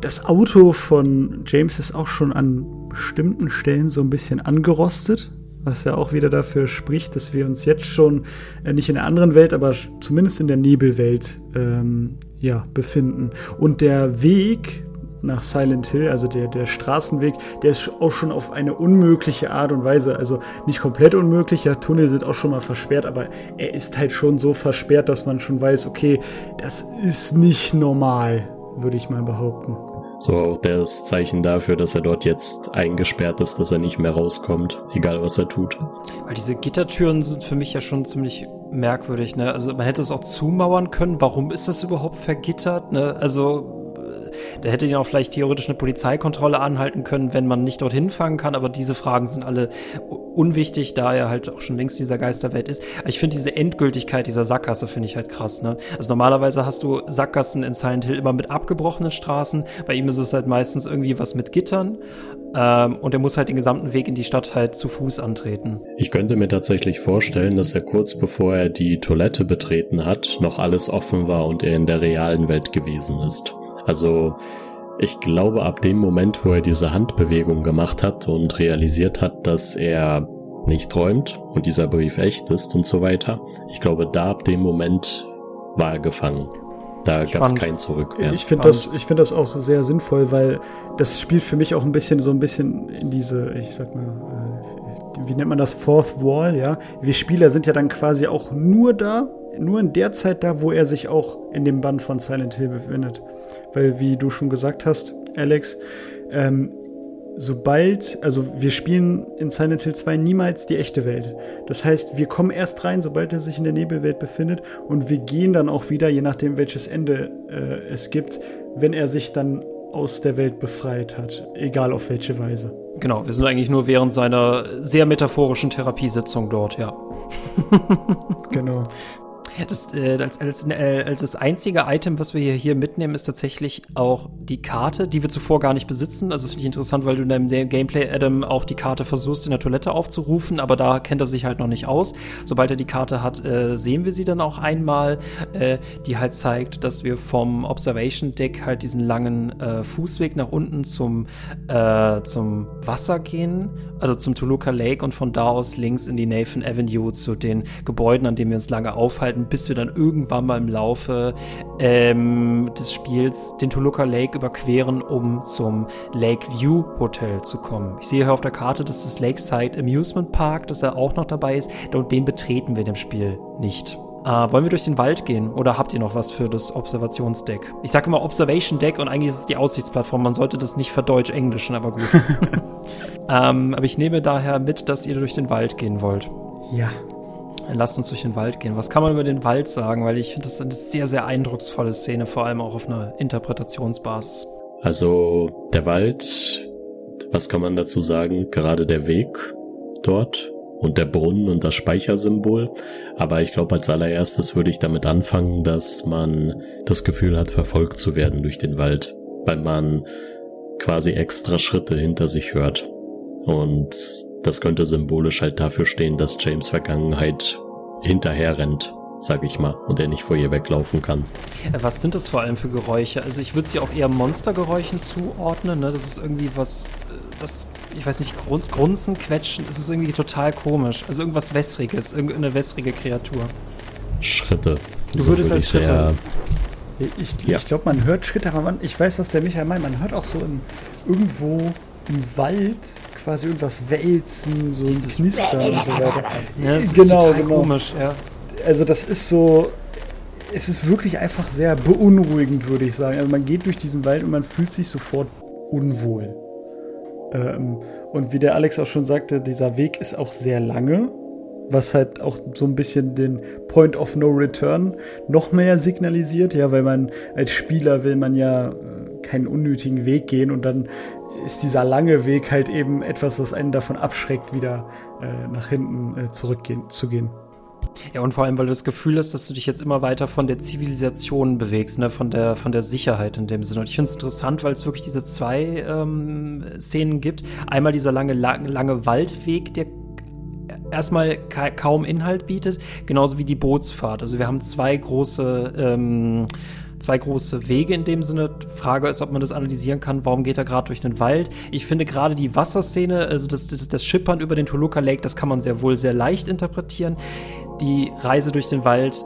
Das Auto von James ist auch schon an bestimmten Stellen so ein bisschen angerostet was ja auch wieder dafür spricht, dass wir uns jetzt schon äh, nicht in einer anderen Welt, aber zumindest in der Nebelwelt ähm, ja, befinden. Und der Weg nach Silent Hill, also der, der Straßenweg, der ist auch schon auf eine unmögliche Art und Weise, also nicht komplett unmöglich, ja, Tunnel sind auch schon mal versperrt, aber er ist halt schon so versperrt, dass man schon weiß, okay, das ist nicht normal, würde ich mal behaupten. So auch das Zeichen dafür, dass er dort jetzt eingesperrt ist, dass er nicht mehr rauskommt, egal was er tut. Weil diese Gittertüren sind für mich ja schon ziemlich merkwürdig, ne? Also man hätte es auch zumauern können. Warum ist das überhaupt vergittert? Ne? Also da hätte ihn auch vielleicht theoretisch eine Polizeikontrolle anhalten können, wenn man nicht dorthin fangen kann. Aber diese Fragen sind alle unwichtig, da er halt auch schon längst dieser Geisterwelt ist. Ich finde diese Endgültigkeit dieser Sackgasse finde ich halt krass. Ne? Also normalerweise hast du Sackgassen in Silent Hill immer mit abgebrochenen Straßen. Bei ihm ist es halt meistens irgendwie was mit Gittern. Ähm, und er muss halt den gesamten Weg in die Stadt halt zu Fuß antreten. Ich könnte mir tatsächlich vorstellen, dass er kurz bevor er die Toilette betreten hat, noch alles offen war und er in der realen Welt gewesen ist. Also ich glaube, ab dem Moment, wo er diese Handbewegung gemacht hat und realisiert hat, dass er nicht träumt und dieser Brief echt ist und so weiter, ich glaube, da ab dem Moment war er gefangen. Da gab es kein Zurück mehr. Ich finde das, ich das auch sehr sinnvoll, weil das spielt für mich auch ein bisschen so ein bisschen in diese, ich sag mal, äh, wie nennt man das, Fourth Wall, ja. Wir Spieler sind ja dann quasi auch nur da, nur in der Zeit da, wo er sich auch in dem Band von Silent Hill befindet. Weil, wie du schon gesagt hast, Alex, ähm, sobald, also wir spielen in Silent Hill 2 niemals die echte Welt. Das heißt, wir kommen erst rein, sobald er sich in der Nebelwelt befindet und wir gehen dann auch wieder, je nachdem welches Ende äh, es gibt, wenn er sich dann aus der Welt befreit hat, egal auf welche Weise. Genau, wir sind eigentlich nur während seiner sehr metaphorischen Therapiesitzung dort, ja. genau. Das, äh, als, als, äh, als das einzige Item, was wir hier, hier mitnehmen, ist tatsächlich auch die Karte, die wir zuvor gar nicht besitzen. Also das finde ich interessant, weil du in deinem Gameplay, Adam, auch die Karte versuchst, in der Toilette aufzurufen, aber da kennt er sich halt noch nicht aus. Sobald er die Karte hat, äh, sehen wir sie dann auch einmal, äh, die halt zeigt, dass wir vom Observation Deck halt diesen langen äh, Fußweg nach unten zum, äh, zum Wasser gehen, also zum Toluca Lake und von da aus links in die Nathan Avenue zu den Gebäuden, an denen wir uns lange aufhalten, bis wir dann irgendwann mal im Laufe ähm, des Spiels den Toluca Lake überqueren, um zum Lakeview Hotel zu kommen. Ich sehe hier auf der Karte, dass das Lakeside Amusement Park, dass er auch noch dabei ist, und den betreten wir in dem Spiel nicht. Uh, wollen wir durch den Wald gehen oder habt ihr noch was für das Observationsdeck? Ich sage immer Observation Deck und eigentlich ist es die Aussichtsplattform. Man sollte das nicht verdeutsch-englischen, aber gut. um, ähm, aber ich nehme daher mit, dass ihr durch den Wald gehen wollt. Ja. Lasst uns durch den Wald gehen. Was kann man über den Wald sagen? Weil ich finde, das ist eine sehr, sehr eindrucksvolle Szene, vor allem auch auf einer Interpretationsbasis. Also der Wald, was kann man dazu sagen? Gerade der Weg dort und der Brunnen und das Speichersymbol. Aber ich glaube, als allererstes würde ich damit anfangen, dass man das Gefühl hat, verfolgt zu werden durch den Wald, weil man quasi extra Schritte hinter sich hört. Und das könnte symbolisch halt dafür stehen, dass James Vergangenheit hinterher rennt, sag ich mal, und er nicht vor ihr weglaufen kann. Was sind das vor allem für Geräusche? Also ich würde sie auch eher Monstergeräuschen zuordnen. Ne? Das ist irgendwie was, äh, was ich weiß nicht, Grun Grunzen, Quetschen, es ist irgendwie total komisch. Also irgendwas Wässriges, irgendeine wässrige Kreatur. Schritte. Du so würdest als Schritte. Ich, ja. ich glaube, man hört Schritte, aber man, ich weiß, was der Michael meint. Man hört auch so in, irgendwo im Wald quasi irgendwas wälzen, so Dieses Knistern und so weiter. Ja, das genau, ist total genau. komisch, ja. Also das ist so, es ist wirklich einfach sehr beunruhigend, würde ich sagen. Also man geht durch diesen Wald und man fühlt sich sofort unwohl. Ähm, und wie der Alex auch schon sagte, dieser Weg ist auch sehr lange, was halt auch so ein bisschen den Point of No Return noch mehr signalisiert, ja, weil man als Spieler will man ja äh, keinen unnötigen Weg gehen und dann ist dieser lange Weg halt eben etwas, was einen davon abschreckt, wieder äh, nach hinten äh, zurückgehen zu gehen. Ja, und vor allem, weil du das Gefühl hast, dass du dich jetzt immer weiter von der Zivilisation bewegst, ne? von, der, von der Sicherheit in dem Sinne. Und ich finde es interessant, weil es wirklich diese zwei ähm, Szenen gibt. Einmal dieser lange, lange, lange Waldweg, der erstmal ka kaum Inhalt bietet, genauso wie die Bootsfahrt. Also wir haben zwei große ähm, zwei große Wege in dem Sinne. Frage ist, ob man das analysieren kann. Warum geht er gerade durch den Wald? Ich finde gerade die Wasserszene, also das, das, das Schippern über den Toluca Lake, das kann man sehr wohl sehr leicht interpretieren. Die Reise durch den Wald,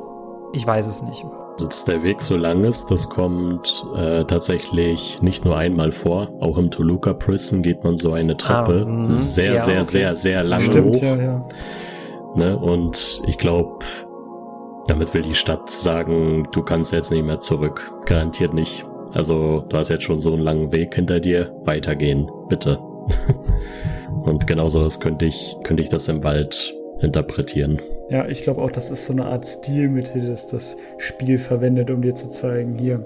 ich weiß es nicht. Also, dass der Weg so lang ist, das kommt äh, tatsächlich nicht nur einmal vor. Auch im Toluca Prison geht man so eine Treppe ah, sehr, ja, sehr, okay. sehr, sehr lange Stimmt, hoch. Ja, ja. Ne? Und ich glaube, damit will die Stadt sagen, du kannst jetzt nicht mehr zurück. Garantiert nicht. Also, du hast jetzt schon so einen langen Weg hinter dir. Weitergehen, bitte. Und genauso das könnte ich, könnte ich das im Wald interpretieren. Ja, ich glaube auch, das ist so eine Art Stilmittel, das das Spiel verwendet, um dir zu zeigen, hier,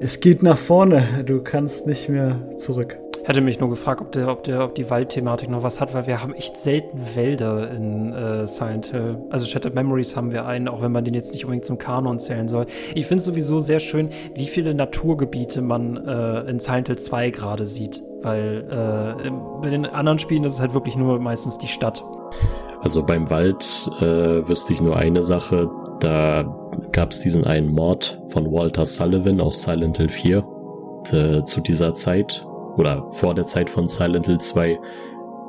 es geht nach vorne, du kannst nicht mehr zurück. Hätte mich nur gefragt, ob, der, ob, der, ob die Waldthematik noch was hat, weil wir haben echt selten Wälder in äh, Silent Hill. Also Shattered Memories haben wir einen, auch wenn man den jetzt nicht unbedingt zum Kanon zählen soll. Ich finde es sowieso sehr schön, wie viele Naturgebiete man äh, in Silent Hill 2 gerade sieht. Weil äh, bei den anderen Spielen ist es halt wirklich nur meistens die Stadt. Also beim Wald äh, wüsste ich nur eine Sache. Da gab es diesen einen Mord von Walter Sullivan aus Silent Hill 4 äh, zu dieser Zeit oder vor der Zeit von Silent Hill 2.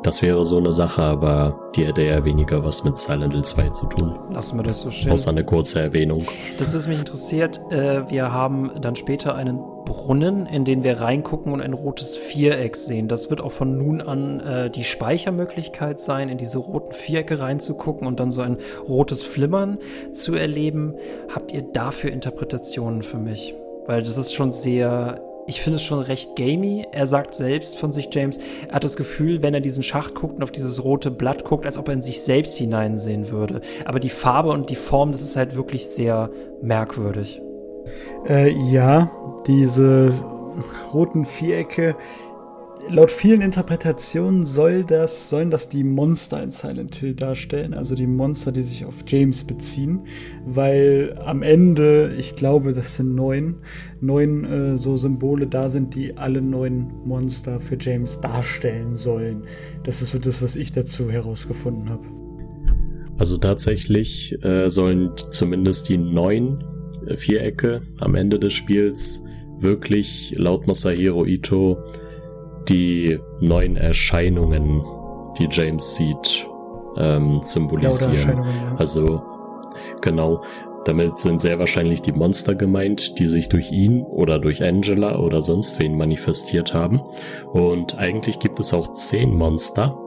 Das wäre so eine Sache, aber die hätte ja weniger was mit Silent Hill 2 zu tun. Lassen wir das so stehen. Außer eine kurze Erwähnung. Das, was mich interessiert, äh, wir haben dann später einen Brunnen, in den wir reingucken und ein rotes Viereck sehen. Das wird auch von nun an äh, die Speichermöglichkeit sein, in diese roten Vierecke reinzugucken und dann so ein rotes Flimmern zu erleben. Habt ihr dafür Interpretationen für mich? Weil das ist schon sehr ich finde es schon recht gamey. Er sagt selbst von sich, James, er hat das Gefühl, wenn er diesen Schacht guckt und auf dieses rote Blatt guckt, als ob er in sich selbst hineinsehen würde. Aber die Farbe und die Form, das ist halt wirklich sehr merkwürdig. Äh, ja, diese roten Vierecke. Laut vielen Interpretationen soll das, sollen das die Monster in Silent Hill darstellen, also die Monster, die sich auf James beziehen, weil am Ende, ich glaube, das sind neun, neun äh, so Symbole da sind, die alle neun Monster für James darstellen sollen. Das ist so das, was ich dazu herausgefunden habe. Also tatsächlich äh, sollen zumindest die neun äh, Vierecke am Ende des Spiels wirklich laut Masahiro Ito die neuen Erscheinungen, die James sieht, ähm, symbolisieren. Ja. Also genau, damit sind sehr wahrscheinlich die Monster gemeint, die sich durch ihn oder durch Angela oder sonst wen manifestiert haben. Und eigentlich gibt es auch zehn Monster,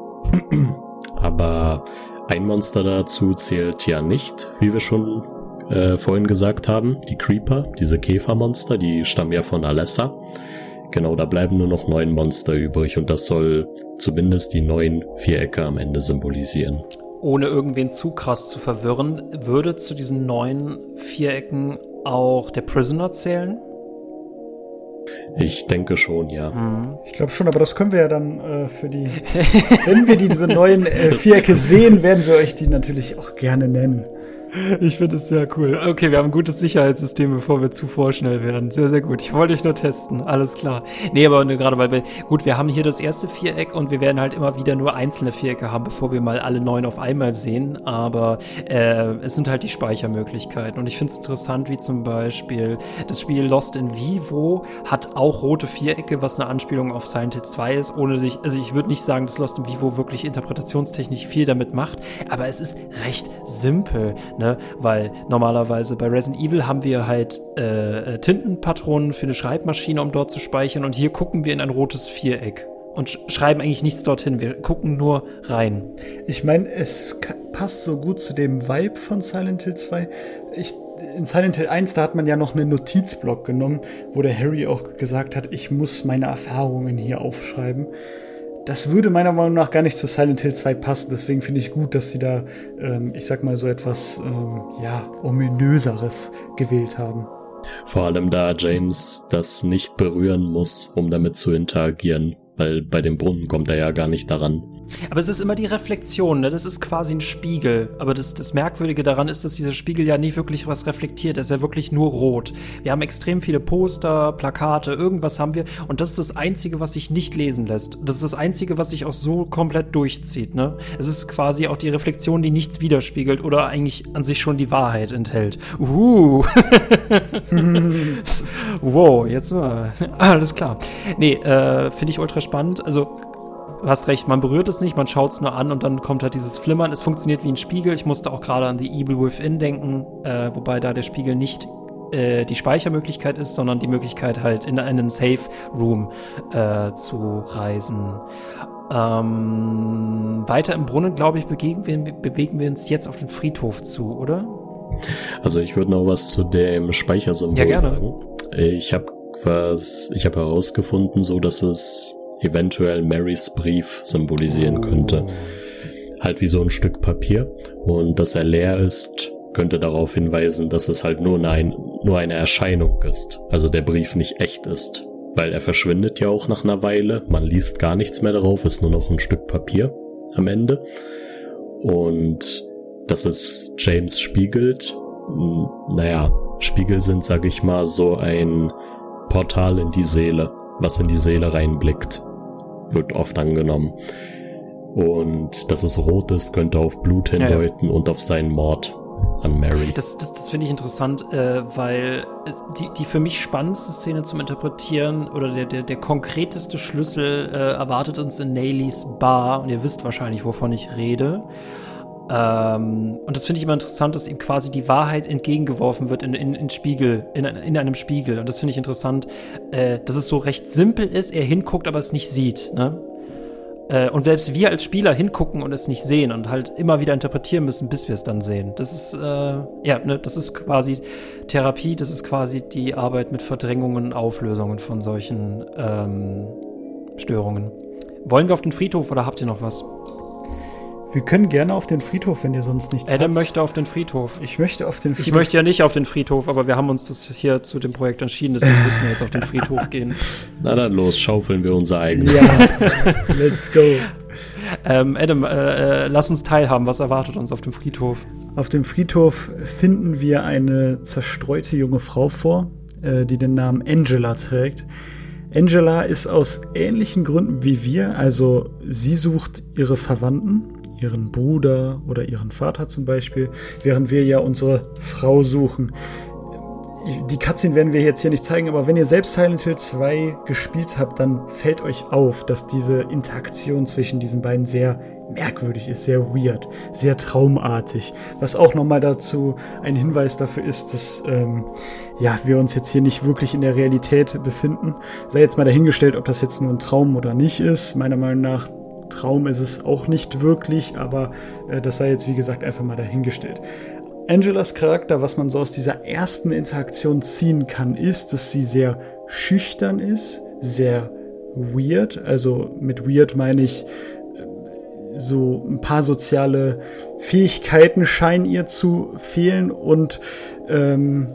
aber ein Monster dazu zählt ja nicht, wie wir schon äh, vorhin gesagt haben. Die Creeper, diese Käfermonster, die stammen ja von Alessa. Genau, da bleiben nur noch neun Monster übrig und das soll zumindest die neun Vierecke am Ende symbolisieren. Ohne irgendwen zu krass zu verwirren, würde zu diesen neun Vierecken auch der Prisoner zählen? Ich denke schon, ja. Mhm. Ich glaube schon, aber das können wir ja dann äh, für die. wenn wir diese neuen äh, Vierecke sehen, werden wir euch die natürlich auch gerne nennen. Ich finde es sehr cool. Okay, wir haben ein gutes Sicherheitssystem, bevor wir zu vorschnell werden. Sehr, sehr gut. Ich wollte euch nur testen. Alles klar. Nee, aber gerade weil wir, gut, wir haben hier das erste Viereck und wir werden halt immer wieder nur einzelne Vierecke haben, bevor wir mal alle neun auf einmal sehen. Aber äh, es sind halt die Speichermöglichkeiten. Und ich finde es interessant, wie zum Beispiel das Spiel Lost in Vivo hat auch rote Vierecke, was eine Anspielung auf Silent Hill 2 ist, ohne sich, also ich würde nicht sagen, dass Lost in Vivo wirklich interpretationstechnisch viel damit macht, aber es ist recht simpel ne? Weil normalerweise bei Resident Evil haben wir halt äh, äh, Tintenpatronen für eine Schreibmaschine, um dort zu speichern. Und hier gucken wir in ein rotes Viereck und sch schreiben eigentlich nichts dorthin. Wir gucken nur rein. Ich meine, es passt so gut zu dem Vibe von Silent Hill 2. Ich, in Silent Hill 1, da hat man ja noch einen Notizblock genommen, wo der Harry auch gesagt hat, ich muss meine Erfahrungen hier aufschreiben das würde meiner Meinung nach gar nicht zu Silent Hill 2 passen. Deswegen finde ich gut, dass sie da, ähm, ich sag mal, so etwas, ähm, ja, ominöseres gewählt haben. Vor allem da James das nicht berühren muss, um damit zu interagieren weil bei dem Brunnen kommt er ja gar nicht daran. Aber es ist immer die Reflexion, ne? das ist quasi ein Spiegel. Aber das, das Merkwürdige daran ist, dass dieser Spiegel ja nicht wirklich was reflektiert, er ist ja wirklich nur rot. Wir haben extrem viele Poster, Plakate, irgendwas haben wir und das ist das Einzige, was sich nicht lesen lässt. Das ist das Einzige, was sich auch so komplett durchzieht. Ne? Es ist quasi auch die Reflexion, die nichts widerspiegelt oder eigentlich an sich schon die Wahrheit enthält. Uh. wow, jetzt mal. Alles klar. Nee, äh, finde ich ultra spannend. Also, du hast recht, man berührt es nicht, man schaut es nur an und dann kommt halt dieses Flimmern. Es funktioniert wie ein Spiegel. Ich musste auch gerade an The Evil Within denken, äh, wobei da der Spiegel nicht äh, die Speichermöglichkeit ist, sondern die Möglichkeit halt in einen Safe Room äh, zu reisen. Ähm, weiter im Brunnen, glaube ich, bewegen wir, bewegen wir uns jetzt auf den Friedhof zu, oder? Also ich würde noch was zu dem Speichersymbol ja, gerne. sagen. Ich habe was, ich habe herausgefunden, so dass es eventuell Marys Brief symbolisieren könnte. Halt wie so ein Stück Papier. Und dass er leer ist, könnte darauf hinweisen, dass es halt nur, ein, nur eine Erscheinung ist. Also der Brief nicht echt ist. Weil er verschwindet ja auch nach einer Weile. Man liest gar nichts mehr darauf, ist nur noch ein Stück Papier am Ende. Und dass es James spiegelt. Naja, Spiegel sind, sag ich mal, so ein Portal in die Seele, was in die Seele reinblickt wird oft angenommen. Und dass es rot ist, könnte auf Blut hindeuten ja, ja. und auf seinen Mord an Mary. Das, das, das finde ich interessant, äh, weil die, die für mich spannendste Szene zum Interpretieren oder der, der, der konkreteste Schlüssel äh, erwartet uns in Nayleys Bar. Und ihr wisst wahrscheinlich, wovon ich rede. Ähm, und das finde ich immer interessant, dass ihm quasi die Wahrheit entgegengeworfen wird in, in, in Spiegel, in, in einem Spiegel. Und das finde ich interessant, äh, dass es so recht simpel ist, er hinguckt, aber es nicht sieht. Ne? Äh, und selbst wir als Spieler hingucken und es nicht sehen und halt immer wieder interpretieren müssen, bis wir es dann sehen. Das ist, äh, ja, ne, das ist quasi Therapie, das ist quasi die Arbeit mit Verdrängungen und Auflösungen von solchen ähm, Störungen. Wollen wir auf den Friedhof oder habt ihr noch was? Wir können gerne auf den Friedhof, wenn ihr sonst nichts Adam habt. möchte auf den Friedhof. Ich möchte auf den Friedhof. Ich möchte ja nicht auf den Friedhof, aber wir haben uns das hier zu dem Projekt entschieden, deswegen müssen wir jetzt auf den Friedhof gehen. Na dann los, schaufeln wir unser eigenes. Ja, let's go. Ähm, Adam, äh, äh, lass uns teilhaben. Was erwartet uns auf dem Friedhof? Auf dem Friedhof finden wir eine zerstreute junge Frau vor, äh, die den Namen Angela trägt. Angela ist aus ähnlichen Gründen wie wir, also sie sucht ihre Verwandten, ihren Bruder oder ihren Vater zum Beispiel, während wir ja unsere Frau suchen. Die Cutscene werden wir jetzt hier nicht zeigen, aber wenn ihr selbst Silent Hill 2 gespielt habt, dann fällt euch auf, dass diese Interaktion zwischen diesen beiden sehr merkwürdig ist, sehr weird, sehr traumartig. Was auch nochmal dazu ein Hinweis dafür ist, dass ähm, ja, wir uns jetzt hier nicht wirklich in der Realität befinden. Sei jetzt mal dahingestellt, ob das jetzt nur ein Traum oder nicht ist. Meiner Meinung nach Traum ist es auch nicht wirklich, aber äh, das sei jetzt wie gesagt einfach mal dahingestellt. Angelas Charakter, was man so aus dieser ersten Interaktion ziehen kann, ist, dass sie sehr schüchtern ist, sehr weird. Also mit weird meine ich, äh, so ein paar soziale Fähigkeiten scheinen ihr zu fehlen und ähm,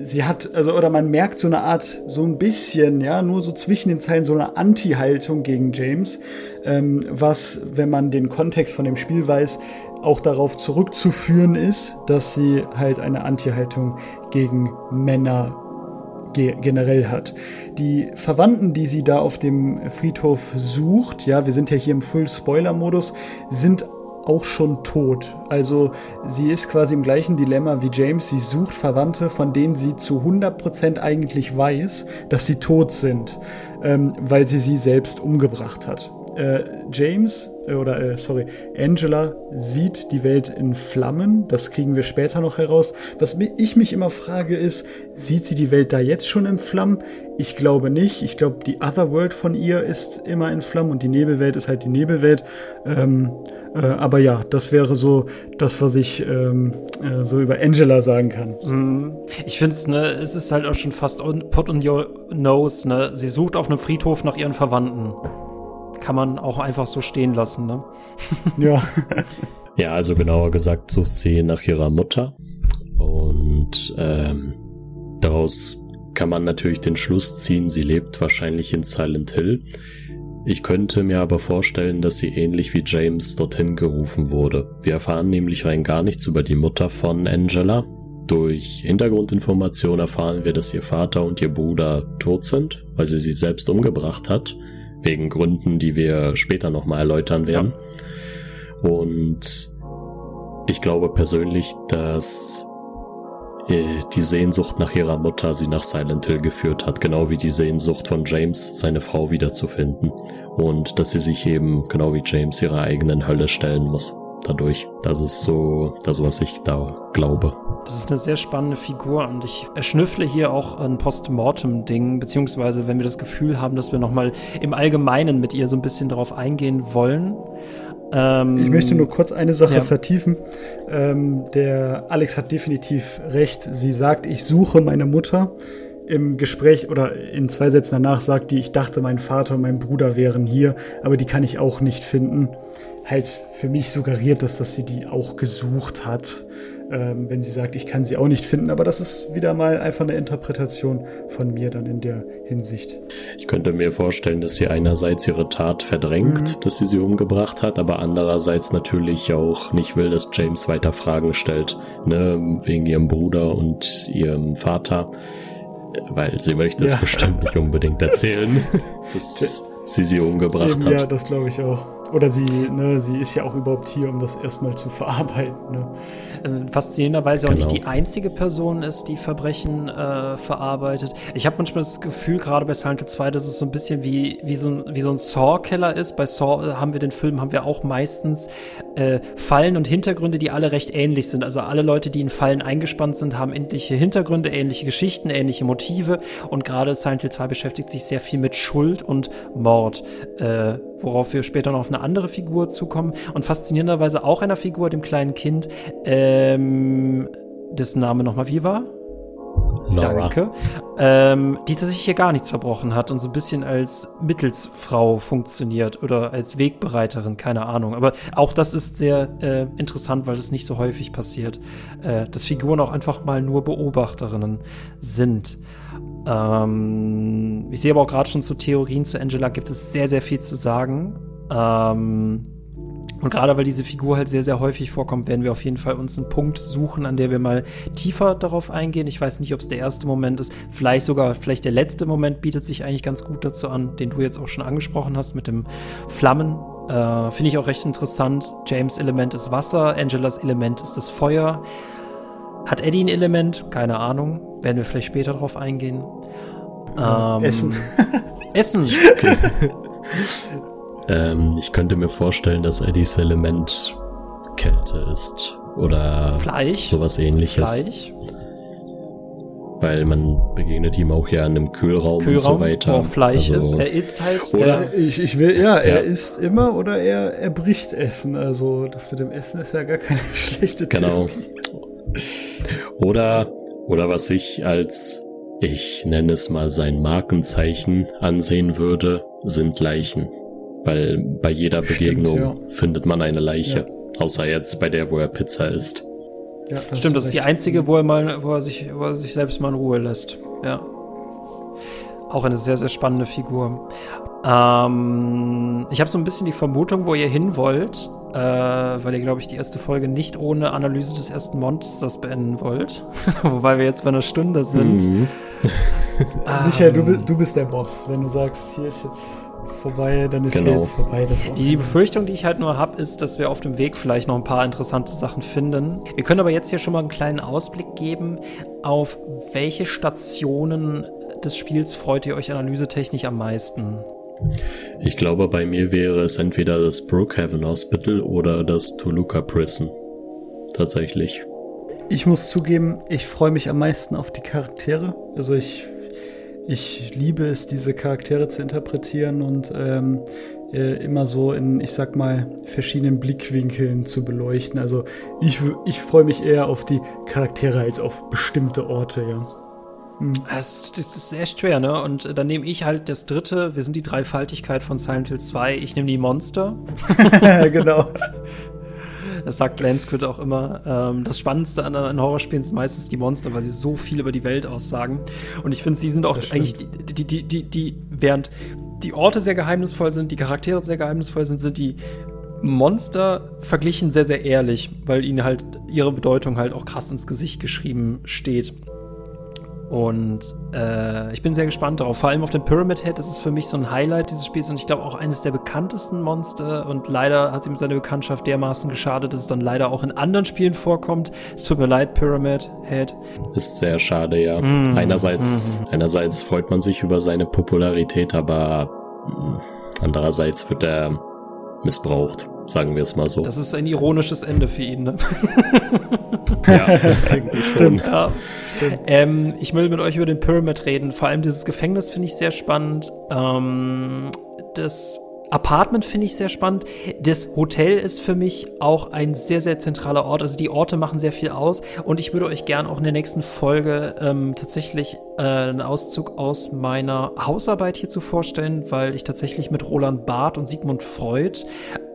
sie hat, also, oder man merkt so eine Art, so ein bisschen, ja, nur so zwischen den Zeilen so eine Anti-Haltung gegen James, ähm, was, wenn man den Kontext von dem Spiel weiß, auch darauf zurückzuführen ist, dass sie halt eine Anti-Haltung gegen Männer ge generell hat. Die Verwandten, die sie da auf dem Friedhof sucht, ja, wir sind ja hier im Full-Spoiler-Modus, sind auch schon tot. Also sie ist quasi im gleichen Dilemma wie James. Sie sucht Verwandte, von denen sie zu 100% eigentlich weiß, dass sie tot sind, ähm, weil sie sie selbst umgebracht hat. Äh, James, äh, oder äh, sorry, Angela sieht die Welt in Flammen. Das kriegen wir später noch heraus. Was ich mich immer frage ist, sieht sie die Welt da jetzt schon in Flammen? Ich glaube nicht. Ich glaube, die Otherworld von ihr ist immer in Flammen und die Nebelwelt ist halt die Nebelwelt. Ähm, äh, aber ja, das wäre so das, was ich ähm, äh, so über Angela sagen kann. Mhm. Ich finde es, ne, es ist halt auch schon fast put on your nose, ne? Sie sucht auf einem Friedhof nach ihren Verwandten. Kann man auch einfach so stehen lassen, ne? ja. ja, also genauer gesagt sucht sie nach ihrer Mutter. Und ähm, daraus kann man natürlich den Schluss ziehen, sie lebt wahrscheinlich in Silent Hill. Ich könnte mir aber vorstellen, dass sie ähnlich wie James dorthin gerufen wurde. Wir erfahren nämlich rein gar nichts über die Mutter von Angela. Durch Hintergrundinformation erfahren wir, dass ihr Vater und ihr Bruder tot sind, weil sie sie selbst umgebracht hat, wegen Gründen, die wir später nochmal erläutern werden. Ja. Und ich glaube persönlich, dass äh, die Sehnsucht nach ihrer Mutter sie nach Silent Hill geführt hat, genau wie die Sehnsucht von James, seine Frau wiederzufinden. Und dass sie sich eben, genau wie James, ihrer eigenen Hölle stellen muss. Dadurch. Das ist so das, was ich da glaube. Das ist eine sehr spannende Figur und ich erschnüffle hier auch ein Postmortem-Ding, beziehungsweise wenn wir das Gefühl haben, dass wir nochmal im Allgemeinen mit ihr so ein bisschen darauf eingehen wollen. Ähm, ich möchte nur kurz eine Sache ja. vertiefen. Ähm, der Alex hat definitiv recht. Sie sagt, ich suche meine Mutter. Im Gespräch oder in zwei Sätzen danach sagt die, ich dachte, mein Vater und mein Bruder wären hier, aber die kann ich auch nicht finden. Halt für mich suggeriert das, dass sie die auch gesucht hat ähm, wenn sie sagt, ich kann sie auch nicht finden. Aber das ist wieder mal einfach eine Interpretation von mir dann in der Hinsicht. Ich könnte mir vorstellen, dass sie einerseits ihre Tat verdrängt, mhm. dass sie sie umgebracht hat, aber andererseits natürlich auch nicht will, dass James weiter Fragen stellt, ne, wegen ihrem Bruder und ihrem Vater, weil sie möchte es bestimmt nicht unbedingt erzählen, dass sie sie umgebracht Eben, hat. Ja, das glaube ich auch. Oder sie, ne, sie ist ja auch überhaupt hier, um das erstmal zu verarbeiten. Ne? Äh, faszinierenderweise genau. auch nicht genau. die einzige Person ist, die Verbrechen äh, verarbeitet. Ich habe manchmal das Gefühl, gerade bei Silent Hill 2, dass es so ein bisschen wie, wie, so, ein, wie so ein Saw-Keller ist. Bei Saw äh, haben wir den Film, haben wir auch meistens äh, Fallen und Hintergründe, die alle recht ähnlich sind. Also alle Leute, die in Fallen eingespannt sind, haben ähnliche Hintergründe, ähnliche Geschichten, ähnliche Motive. Und gerade Silent Hill 2 beschäftigt sich sehr viel mit Schuld und Mord. Äh, worauf wir später noch auf eine andere Figur zukommen. Und faszinierenderweise auch einer Figur, dem kleinen Kind, ähm, dessen Name nochmal wie war? Nora. Danke. Ähm, die tatsächlich hier gar nichts verbrochen hat und so ein bisschen als Mittelsfrau funktioniert oder als Wegbereiterin, keine Ahnung. Aber auch das ist sehr äh, interessant, weil das nicht so häufig passiert, äh, dass Figuren auch einfach mal nur Beobachterinnen sind. Ähm, ich sehe aber auch gerade schon zu Theorien zu Angela gibt es sehr, sehr viel zu sagen. Ähm, und gerade weil diese Figur halt sehr, sehr häufig vorkommt, werden wir auf jeden Fall uns einen Punkt suchen, an der wir mal tiefer darauf eingehen. Ich weiß nicht, ob es der erste Moment ist. Vielleicht sogar, vielleicht der letzte Moment bietet sich eigentlich ganz gut dazu an, den du jetzt auch schon angesprochen hast mit dem Flammen. Äh, Finde ich auch recht interessant. James Element ist Wasser, Angelas Element ist das Feuer. Hat Eddie ein Element? Keine Ahnung. Werden wir vielleicht später darauf eingehen. Ähm, Essen. Essen. Okay. ähm, ich könnte mir vorstellen, dass Eddies Element Kälte ist. Oder Fleisch. sowas ähnliches. Fleisch. Weil man begegnet ihm auch ja in einem Kühlraum, Kühlraum und so weiter. Wo Fleisch also, ist. Er isst halt. Oder ich, ich will, ja, ja, er isst immer oder er, er bricht Essen. Also das mit dem Essen ist ja gar keine schlechte genau. Theorie. Oder, oder was ich als, ich nenne es mal sein Markenzeichen ansehen würde, sind Leichen. Weil bei jeder Begegnung Stimmt, ja. findet man eine Leiche. Ja. Außer jetzt bei der, wo er Pizza isst. Ja, das Stimmt, das ist die einzige, wo er mal, wo er sich, wo er sich selbst mal in Ruhe lässt. Ja. Auch eine sehr, sehr spannende Figur. Ähm, ich habe so ein bisschen die Vermutung, wo ihr hin wollt, äh, weil ihr, glaube ich, die erste Folge nicht ohne Analyse des ersten Monsters beenden wollt. Wobei wir jetzt bei einer Stunde sind. Mhm. ähm, Michael, du, du bist der Boss. Wenn du sagst, hier ist jetzt vorbei, dann ist genau. jetzt vorbei. die, die Befürchtung, die ich halt nur habe, ist, dass wir auf dem Weg vielleicht noch ein paar interessante Sachen finden. Wir können aber jetzt hier schon mal einen kleinen Ausblick geben, auf welche Stationen des Spiels freut ihr euch analysetechnisch am meisten? Ich glaube, bei mir wäre es entweder das Brookhaven Hospital oder das Toluca Prison. Tatsächlich. Ich muss zugeben, ich freue mich am meisten auf die Charaktere. Also ich, ich liebe es, diese Charaktere zu interpretieren und ähm, äh, immer so in, ich sag mal, verschiedenen Blickwinkeln zu beleuchten. Also ich, ich freue mich eher auf die Charaktere als auf bestimmte Orte, ja. Das, das, ist echt schwer, ne? Und äh, dann nehme ich halt das dritte. Wir sind die Dreifaltigkeit von Silent Hill 2. Ich nehme die Monster. genau. Das sagt Lansquid auch immer. Ähm, das Spannendste an, an Horrorspielen sind meistens die Monster, weil sie so viel über die Welt aussagen. Und ich finde, sie sind auch eigentlich die, die, die, die, die, während die Orte sehr geheimnisvoll sind, die Charaktere sehr geheimnisvoll sind, sind die Monster verglichen sehr, sehr ehrlich, weil ihnen halt ihre Bedeutung halt auch krass ins Gesicht geschrieben steht. Und äh, ich bin sehr gespannt darauf. Vor allem auf den Pyramid Head. Das ist für mich so ein Highlight dieses Spiels und ich glaube auch eines der bekanntesten Monster. Und leider hat ihm seine Bekanntschaft dermaßen geschadet, dass es dann leider auch in anderen Spielen vorkommt. Es tut mir leid, Pyramid Head. Ist sehr schade, ja. Mm. Einerseits, mm. einerseits freut man sich über seine Popularität, aber mm, andererseits wird er missbraucht, sagen wir es mal so. Das ist ein ironisches Ende für ihn, ne? ja, eigentlich schon. Ja. Ähm, ich will mit euch über den Pyramid reden. Vor allem dieses Gefängnis finde ich sehr spannend. Ähm, das Apartment finde ich sehr spannend. Das Hotel ist für mich auch ein sehr, sehr zentraler Ort. Also die Orte machen sehr viel aus. Und ich würde euch gern auch in der nächsten Folge ähm, tatsächlich äh, einen Auszug aus meiner Hausarbeit hierzu vorstellen, weil ich tatsächlich mit Roland Barth und Sigmund Freud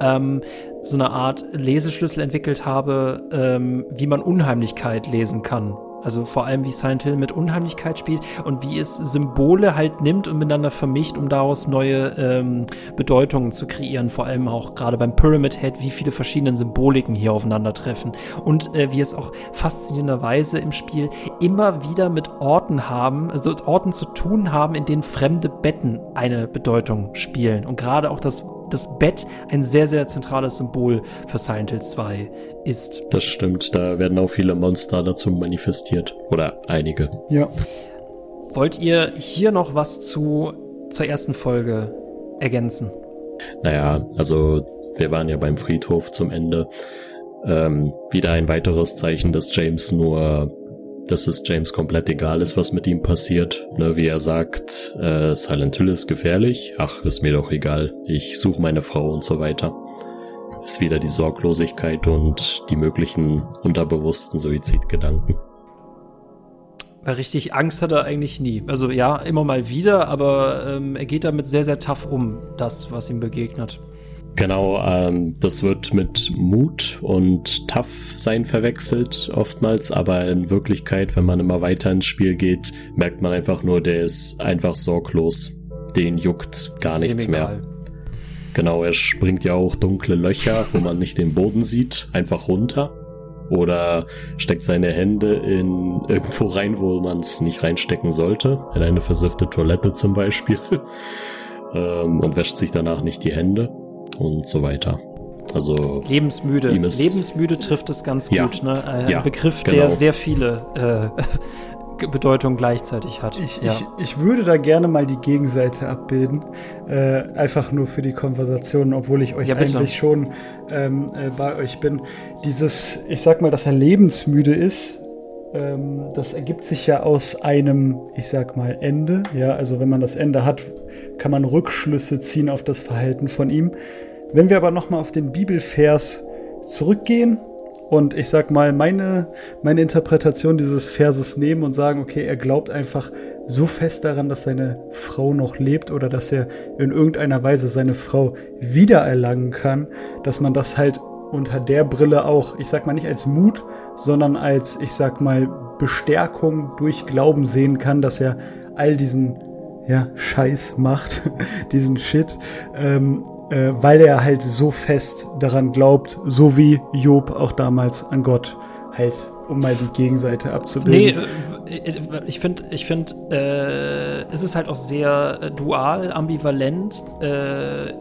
ähm, so eine Art Leseschlüssel entwickelt habe, ähm, wie man Unheimlichkeit lesen kann. Also vor allem, wie Silent Hill mit Unheimlichkeit spielt und wie es Symbole halt nimmt und miteinander vermischt, um daraus neue ähm, Bedeutungen zu kreieren. Vor allem auch gerade beim Pyramid Head, wie viele verschiedene Symboliken hier aufeinandertreffen. Und äh, wie es auch faszinierenderweise im Spiel immer wieder mit Orten haben, also Orten zu tun haben, in denen fremde Betten eine Bedeutung spielen. Und gerade auch das das Bett ein sehr, sehr zentrales Symbol für Silent Hill 2 ist. Das stimmt, da werden auch viele Monster dazu manifestiert. Oder einige. Ja. Wollt ihr hier noch was zu zur ersten Folge ergänzen? Naja, also wir waren ja beim Friedhof zum Ende. Ähm, wieder ein weiteres Zeichen, dass James nur dass es James komplett egal ist, was mit ihm passiert. Ne, wie er sagt, äh, Silent Hill ist gefährlich. Ach, ist mir doch egal. Ich suche meine Frau und so weiter. Ist wieder die Sorglosigkeit und die möglichen unterbewussten Suizidgedanken. Weil richtig Angst hat er eigentlich nie. Also ja, immer mal wieder, aber ähm, er geht damit sehr, sehr tough um, das, was ihm begegnet. Genau, ähm, das wird mit Mut und Tough sein verwechselt oftmals, aber in Wirklichkeit, wenn man immer weiter ins Spiel geht, merkt man einfach nur, der ist einfach sorglos. Den juckt gar nichts mehr. Genau, er springt ja auch dunkle Löcher, wo man nicht den Boden sieht, einfach runter. Oder steckt seine Hände in irgendwo rein, wo man es nicht reinstecken sollte. In eine versiffte Toilette zum Beispiel. ähm, und wäscht sich danach nicht die Hände und so weiter. Also lebensmüde. lebensmüde trifft es ganz ja, gut. Ne? Ein ja, Begriff, genau. der sehr viele äh, Bedeutungen gleichzeitig hat. Ich, ja. ich, ich würde da gerne mal die Gegenseite abbilden, äh, einfach nur für die Konversation, obwohl ich euch eigentlich schon ähm, äh, bei euch bin. Dieses, ich sag mal, dass er lebensmüde ist, ähm, das ergibt sich ja aus einem, ich sag mal, Ende. Ja, also wenn man das Ende hat, kann man Rückschlüsse ziehen auf das Verhalten von ihm. Wenn wir aber nochmal auf den Bibelvers zurückgehen und ich sag mal meine, meine Interpretation dieses Verses nehmen und sagen, okay, er glaubt einfach so fest daran, dass seine Frau noch lebt oder dass er in irgendeiner Weise seine Frau wiedererlangen kann, dass man das halt unter der Brille auch, ich sag mal nicht als Mut, sondern als, ich sag mal, Bestärkung durch Glauben sehen kann, dass er all diesen ja, Scheiß macht, diesen Shit, ähm, äh, weil er halt so fest daran glaubt, so wie Job auch damals an Gott halt, um mal die Gegenseite abzubilden. Nee, äh, ich finde, ich finde, äh, es ist halt auch sehr äh, dual, ambivalent. Äh,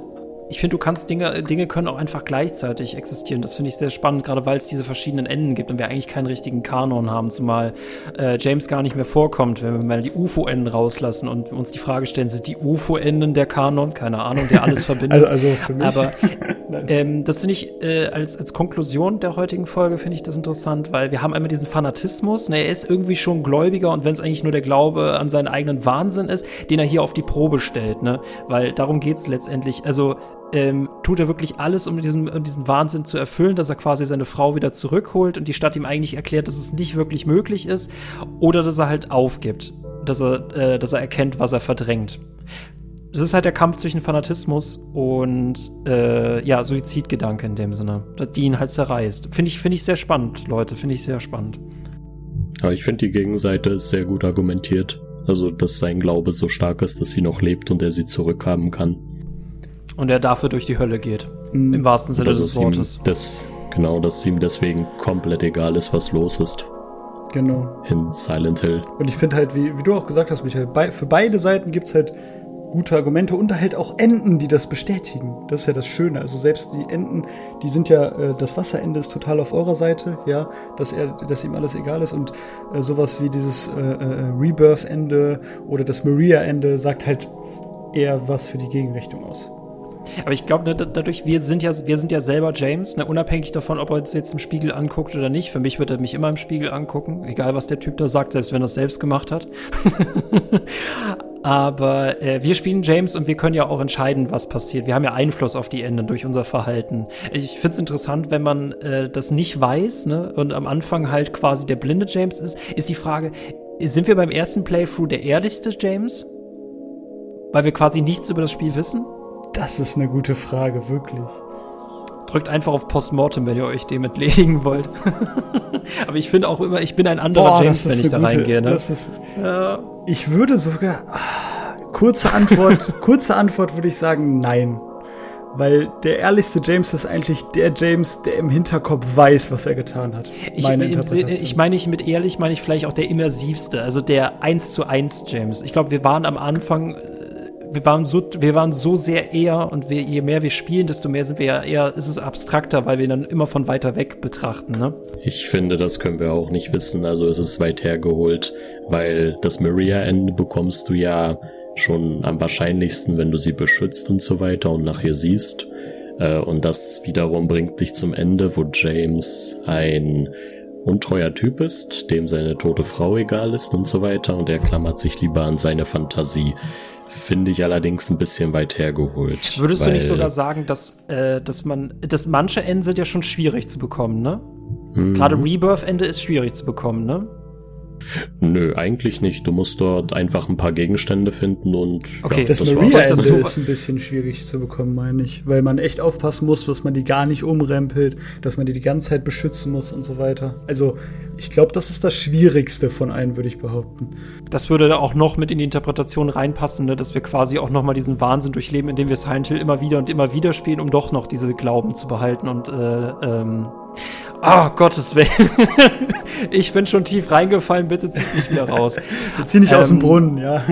ich finde, du kannst Dinge, Dinge können auch einfach gleichzeitig existieren. Das finde ich sehr spannend, gerade weil es diese verschiedenen Enden gibt und wir eigentlich keinen richtigen Kanon haben, zumal äh, James gar nicht mehr vorkommt, wenn wir mal die UFO-Enden rauslassen und uns die Frage stellen, sind die UFO-Enden der Kanon? Keine Ahnung, der alles verbindet. also, also für mich. Aber ähm, das finde ich äh, als, als Konklusion der heutigen Folge finde ich das interessant, weil wir haben einmal diesen Fanatismus. Ne, er ist irgendwie schon gläubiger und wenn es eigentlich nur der Glaube an seinen eigenen Wahnsinn ist, den er hier auf die Probe stellt, ne? Weil darum geht es letztendlich. Also ähm, tut er wirklich alles, um diesen, um diesen Wahnsinn zu erfüllen, dass er quasi seine Frau wieder zurückholt und die Stadt ihm eigentlich erklärt, dass es nicht wirklich möglich ist, oder dass er halt aufgibt, dass er, äh, dass er erkennt, was er verdrängt. Das ist halt der Kampf zwischen Fanatismus und äh, ja, Suizidgedanke in dem Sinne, die ihn halt zerreißt. Finde ich, find ich sehr spannend, Leute, finde ich sehr spannend. Aber ich finde, die Gegenseite ist sehr gut argumentiert. Also, dass sein Glaube so stark ist, dass sie noch lebt und er sie zurückhaben kann. Und er dafür durch die Hölle geht. Mhm. Im wahrsten Sinne des Wortes. Ihm, das, genau, dass ihm deswegen komplett egal ist, was los ist. Genau. In Silent Hill. Und ich finde halt, wie, wie, du auch gesagt hast, Michael, bei, für beide Seiten gibt es halt gute Argumente und halt auch Enden, die das bestätigen. Das ist ja das Schöne. Also selbst die Enden, die sind ja, äh, das Wasserende ist total auf eurer Seite, ja, dass er, dass ihm alles egal ist und äh, sowas wie dieses äh, äh Rebirth-Ende oder das Maria-Ende sagt halt eher was für die Gegenrichtung aus. Aber ich glaube, ne, dadurch, wir sind ja, wir sind ja selber James, ne, unabhängig davon, ob er uns jetzt im Spiegel anguckt oder nicht. Für mich wird er mich immer im Spiegel angucken, egal was der Typ da sagt, selbst wenn er es selbst gemacht hat. Aber äh, wir spielen James und wir können ja auch entscheiden, was passiert. Wir haben ja Einfluss auf die Enden durch unser Verhalten. Ich finde es interessant, wenn man äh, das nicht weiß ne, und am Anfang halt quasi der blinde James ist, ist die Frage, sind wir beim ersten Playthrough der ehrlichste James? Weil wir quasi nichts über das Spiel wissen? Das ist eine gute Frage, wirklich. Drückt einfach auf Postmortem, wenn ihr euch dem entledigen wollt. Aber ich finde auch immer, ich bin ein anderer Boah, James, wenn ich da gute, reingehe. Ne? Ist, ja. Ich würde sogar. Kurze Antwort, kurze Antwort würde ich sagen, nein. Weil der ehrlichste James ist eigentlich der James, der im Hinterkopf weiß, was er getan hat. Ich meine, ich meine mit ehrlich, meine ich vielleicht auch der immersivste, also der 1 zu 1 James. Ich glaube, wir waren am Anfang wir waren so, wir waren so sehr eher und wir, je mehr wir spielen, desto mehr sind wir ja eher, ist es abstrakter, weil wir dann immer von weiter weg betrachten, ne? Ich finde, das können wir auch nicht wissen, also es ist weit hergeholt, weil das Maria-Ende bekommst du ja schon am wahrscheinlichsten, wenn du sie beschützt und so weiter und nachher siehst. Äh, und das wiederum bringt dich zum Ende, wo James ein untreuer Typ ist, dem seine tote Frau egal ist und so weiter und er klammert sich lieber an seine Fantasie finde ich allerdings ein bisschen weit hergeholt. Würdest du nicht sogar sagen, dass, äh, dass man, dass manche Enden sind ja schon schwierig zu bekommen, ne? Mhm. Gerade Rebirth-Ende ist schwierig zu bekommen, ne? Nö, eigentlich nicht. Du musst dort einfach ein paar Gegenstände finden und okay, das, das Maria-Ende ist ein bisschen schwierig zu bekommen, meine ich, weil man echt aufpassen muss, dass man die gar nicht umrempelt, dass man die die ganze Zeit beschützen muss und so weiter. Also ich glaube, das ist das Schwierigste von allen, würde ich behaupten. Das würde auch noch mit in die Interpretation reinpassen, ne? dass wir quasi auch noch mal diesen Wahnsinn durchleben, indem wir Silent Hill immer wieder und immer wieder spielen, um doch noch diese Glauben zu behalten und äh, ähm Ah, oh, Gottes Willen. ich bin schon tief reingefallen, bitte zieh mich wieder raus. zieh dich ähm, aus dem ähm, Brunnen, ja.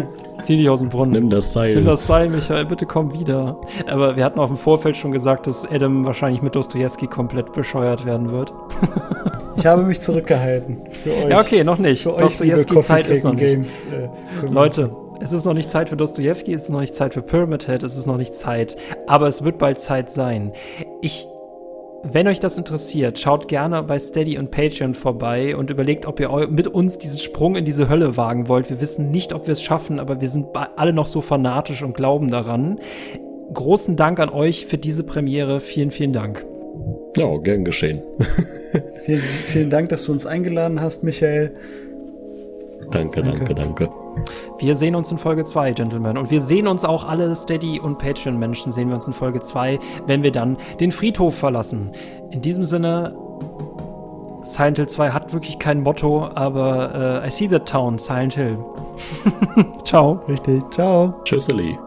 Zieh dich aus dem Brunnen. Nimm das Seil. Nimm das Seil, Michael, bitte komm wieder. Aber wir hatten auch im Vorfeld schon gesagt, dass Adam wahrscheinlich mit Dostoevsky komplett bescheuert werden wird. ich habe mich zurückgehalten. Für euch. Ja, okay, noch nicht. Dostoevsky Zeit ist noch nicht. Games, äh, Leute, es ist noch nicht Zeit für Dostoevsky, es ist noch nicht Zeit für Pyramid Head, es ist noch nicht Zeit. Aber es wird bald Zeit sein. Ich wenn euch das interessiert, schaut gerne bei Steady und Patreon vorbei und überlegt, ob ihr mit uns diesen Sprung in diese Hölle wagen wollt. Wir wissen nicht, ob wir es schaffen, aber wir sind alle noch so fanatisch und glauben daran. Großen Dank an euch für diese Premiere. Vielen, vielen Dank. Ja, gern geschehen. vielen, vielen Dank, dass du uns eingeladen hast, Michael. Danke, danke, danke. danke. Wir sehen uns in Folge 2, Gentlemen. Und wir sehen uns auch alle Steady- und Patreon-Menschen, sehen wir uns in Folge 2, wenn wir dann den Friedhof verlassen. In diesem Sinne, Silent Hill 2 hat wirklich kein Motto, aber uh, I see the town, Silent Hill. Ciao. Richtig, ciao. Tschüsseli.